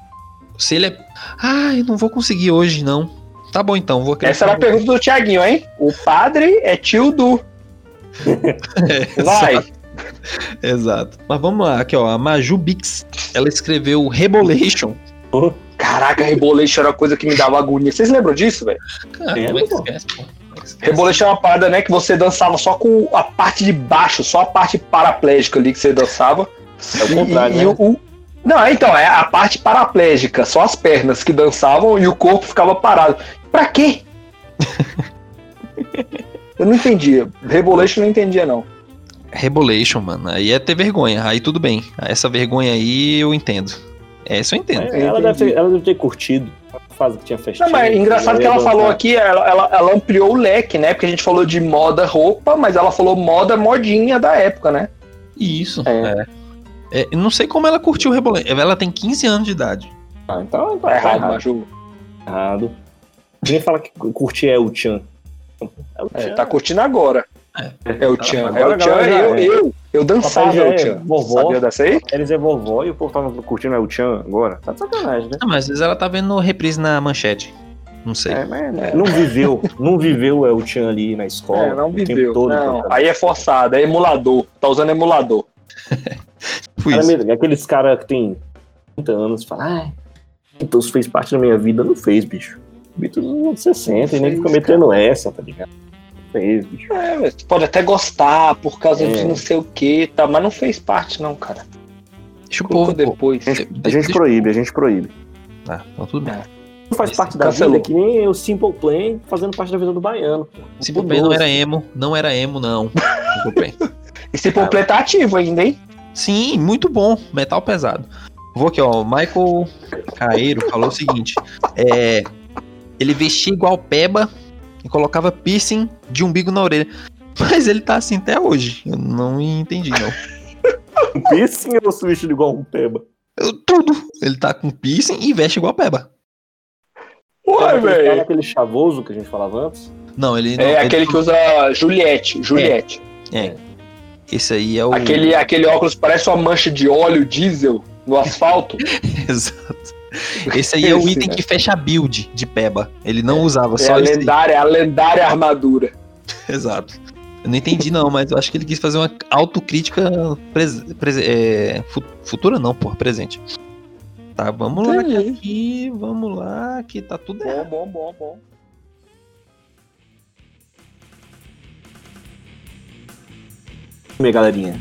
[SPEAKER 3] Se ele é. Ai, não vou conseguir hoje, não. Tá bom então, vou
[SPEAKER 2] Essa era a pergunta do Tiaguinho, hein? O padre é tio do. Vai.
[SPEAKER 3] Exato. Mas vamos lá, aqui ó, a Maju Bix, ela escreveu Rebolation.
[SPEAKER 2] Caraca, Rebolation era uma coisa que me dava agonia. Vocês lembram disso, velho?
[SPEAKER 3] Cara,
[SPEAKER 1] É,
[SPEAKER 3] como?
[SPEAKER 2] Rebolation é uma parada, né? Que você dançava só com a parte de baixo, só a parte paraplégica ali que você dançava.
[SPEAKER 1] É o contrário,
[SPEAKER 2] E- e
[SPEAKER 1] né?
[SPEAKER 2] o- o- Não, então, é a parte paraplégica, só as pernas que dançavam e o corpo ficava parado. Pra quê? eu não entendia. Rebolation eu não entendia, não.
[SPEAKER 3] Rebolation, mano. Aí é ter vergonha. Aí tudo bem. Essa vergonha aí eu entendo. Essa eu entendo.
[SPEAKER 1] É, ela, deve ter, ela deve ter curtido a fase que tinha festinha.
[SPEAKER 2] Não, mas é engraçado que ela falou aqui, ela, ela, ela ampliou o leque, né? Porque a gente falou de moda roupa, mas ela falou moda modinha da época, né?
[SPEAKER 3] Isso.
[SPEAKER 1] É.
[SPEAKER 3] É. É, eu não sei como ela curtiu o Rebolation. Ela tem 15 anos de idade.
[SPEAKER 1] Ah, então tá,
[SPEAKER 2] Tá errado,
[SPEAKER 1] errado.
[SPEAKER 2] Maju.
[SPEAKER 1] errado. Ninguém fala que curtir é o Chan. É o
[SPEAKER 2] É,
[SPEAKER 1] Chan.
[SPEAKER 2] tá curtindo agora. É o
[SPEAKER 1] Tá,
[SPEAKER 2] Tchan. É o Tchan. Eu,
[SPEAKER 1] é.
[SPEAKER 2] eu, eu dançava o
[SPEAKER 1] é
[SPEAKER 2] Tchan.
[SPEAKER 1] vovó.
[SPEAKER 2] Sabia dessa aí?
[SPEAKER 1] Eles é vovó e o povo tava curtindo é o Chan agora. Tá de sacanagem, né?
[SPEAKER 3] Ah, mas às vezes ela tá vendo reprise na manchete. Não sei.
[SPEAKER 1] É, mas
[SPEAKER 2] É.
[SPEAKER 1] não viveu. Não viveu é o Chan ali na escola.
[SPEAKER 2] É, não
[SPEAKER 1] o tempo
[SPEAKER 2] viveu.
[SPEAKER 1] todo,
[SPEAKER 2] não,
[SPEAKER 1] cara.
[SPEAKER 2] aí é forçado, é emulador. Tá usando emulador.
[SPEAKER 3] Fui
[SPEAKER 1] Cara,
[SPEAKER 3] isso.
[SPEAKER 1] mesmo, aqueles caras que tem 30 anos falam, ai, então isso fez parte da minha vida. Não fez, bicho. Vitor nos anos 60 e nem fica metendo essa, tá ligado? Não fez, bicho.
[SPEAKER 2] É, mas tu pode até gostar por causa
[SPEAKER 1] É.
[SPEAKER 2] de não sei o que, tá, mas não fez parte, não, cara.
[SPEAKER 3] Deixa o povo.
[SPEAKER 2] depois.
[SPEAKER 1] A gente, a gente proíbe, a gente proíbe.
[SPEAKER 3] Tá, então tudo bem.
[SPEAKER 1] Não faz
[SPEAKER 3] Esse
[SPEAKER 1] parte da
[SPEAKER 2] cancelou.
[SPEAKER 1] vida que nem o Simple Plan fazendo parte da vida do baiano. pô.
[SPEAKER 3] Simple Plan não era emo, não era emo, não. Simple Plan.
[SPEAKER 2] Esse completo ativo ainda, hein?
[SPEAKER 3] Sim, muito bom. Metal pesado. Vou aqui, ó. O Michael Caeiro falou o seguinte: é, ele vestia igual Peba e colocava piercing de umbigo na orelha. Mas ele tá assim até hoje. Eu não entendi, não.
[SPEAKER 1] Piercing ou se vestido igual um peba?
[SPEAKER 3] Eu- tudo. Ele tá com piercing e veste igual Peba.
[SPEAKER 1] Cara,
[SPEAKER 2] velho.
[SPEAKER 1] aquele chavoso que a gente falava antes?
[SPEAKER 3] Não, ele não.
[SPEAKER 2] É
[SPEAKER 3] ele
[SPEAKER 2] aquele
[SPEAKER 3] não-
[SPEAKER 2] que usa Juliette. Juliette.
[SPEAKER 3] É. Esse aí é o.
[SPEAKER 2] Aquele, aquele óculos parece uma mancha de óleo diesel no asfalto.
[SPEAKER 3] Exato. Esse aí é o
[SPEAKER 2] Esse,
[SPEAKER 3] item
[SPEAKER 2] né?
[SPEAKER 3] que fecha a build de Peba. Ele não usava
[SPEAKER 2] É
[SPEAKER 3] só
[SPEAKER 2] a
[SPEAKER 3] esse.
[SPEAKER 2] lendária, a lendária armadura.
[SPEAKER 3] Exato. Eu não entendi, não, mas eu acho que ele quis fazer uma autocrítica pres... pres- é, fu- futura, não, porra, presente. Tá, vamos lá aqui, vamos lá, que tá tudo
[SPEAKER 2] Bom,
[SPEAKER 3] errado.
[SPEAKER 2] bom, bom, bom.
[SPEAKER 1] E aí, galerinha?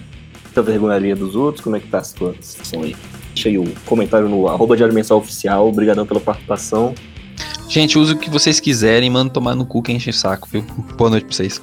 [SPEAKER 1] Tá vergonharia dos outros? Como é que tá a situação aí? Deixa aí o comentário no arroba Diário Mensal Oficial. Obrigadão pela participação.
[SPEAKER 3] Gente, use o que vocês quiserem, manda tomar no cu que enche o saco, viu? Boa noite pra vocês.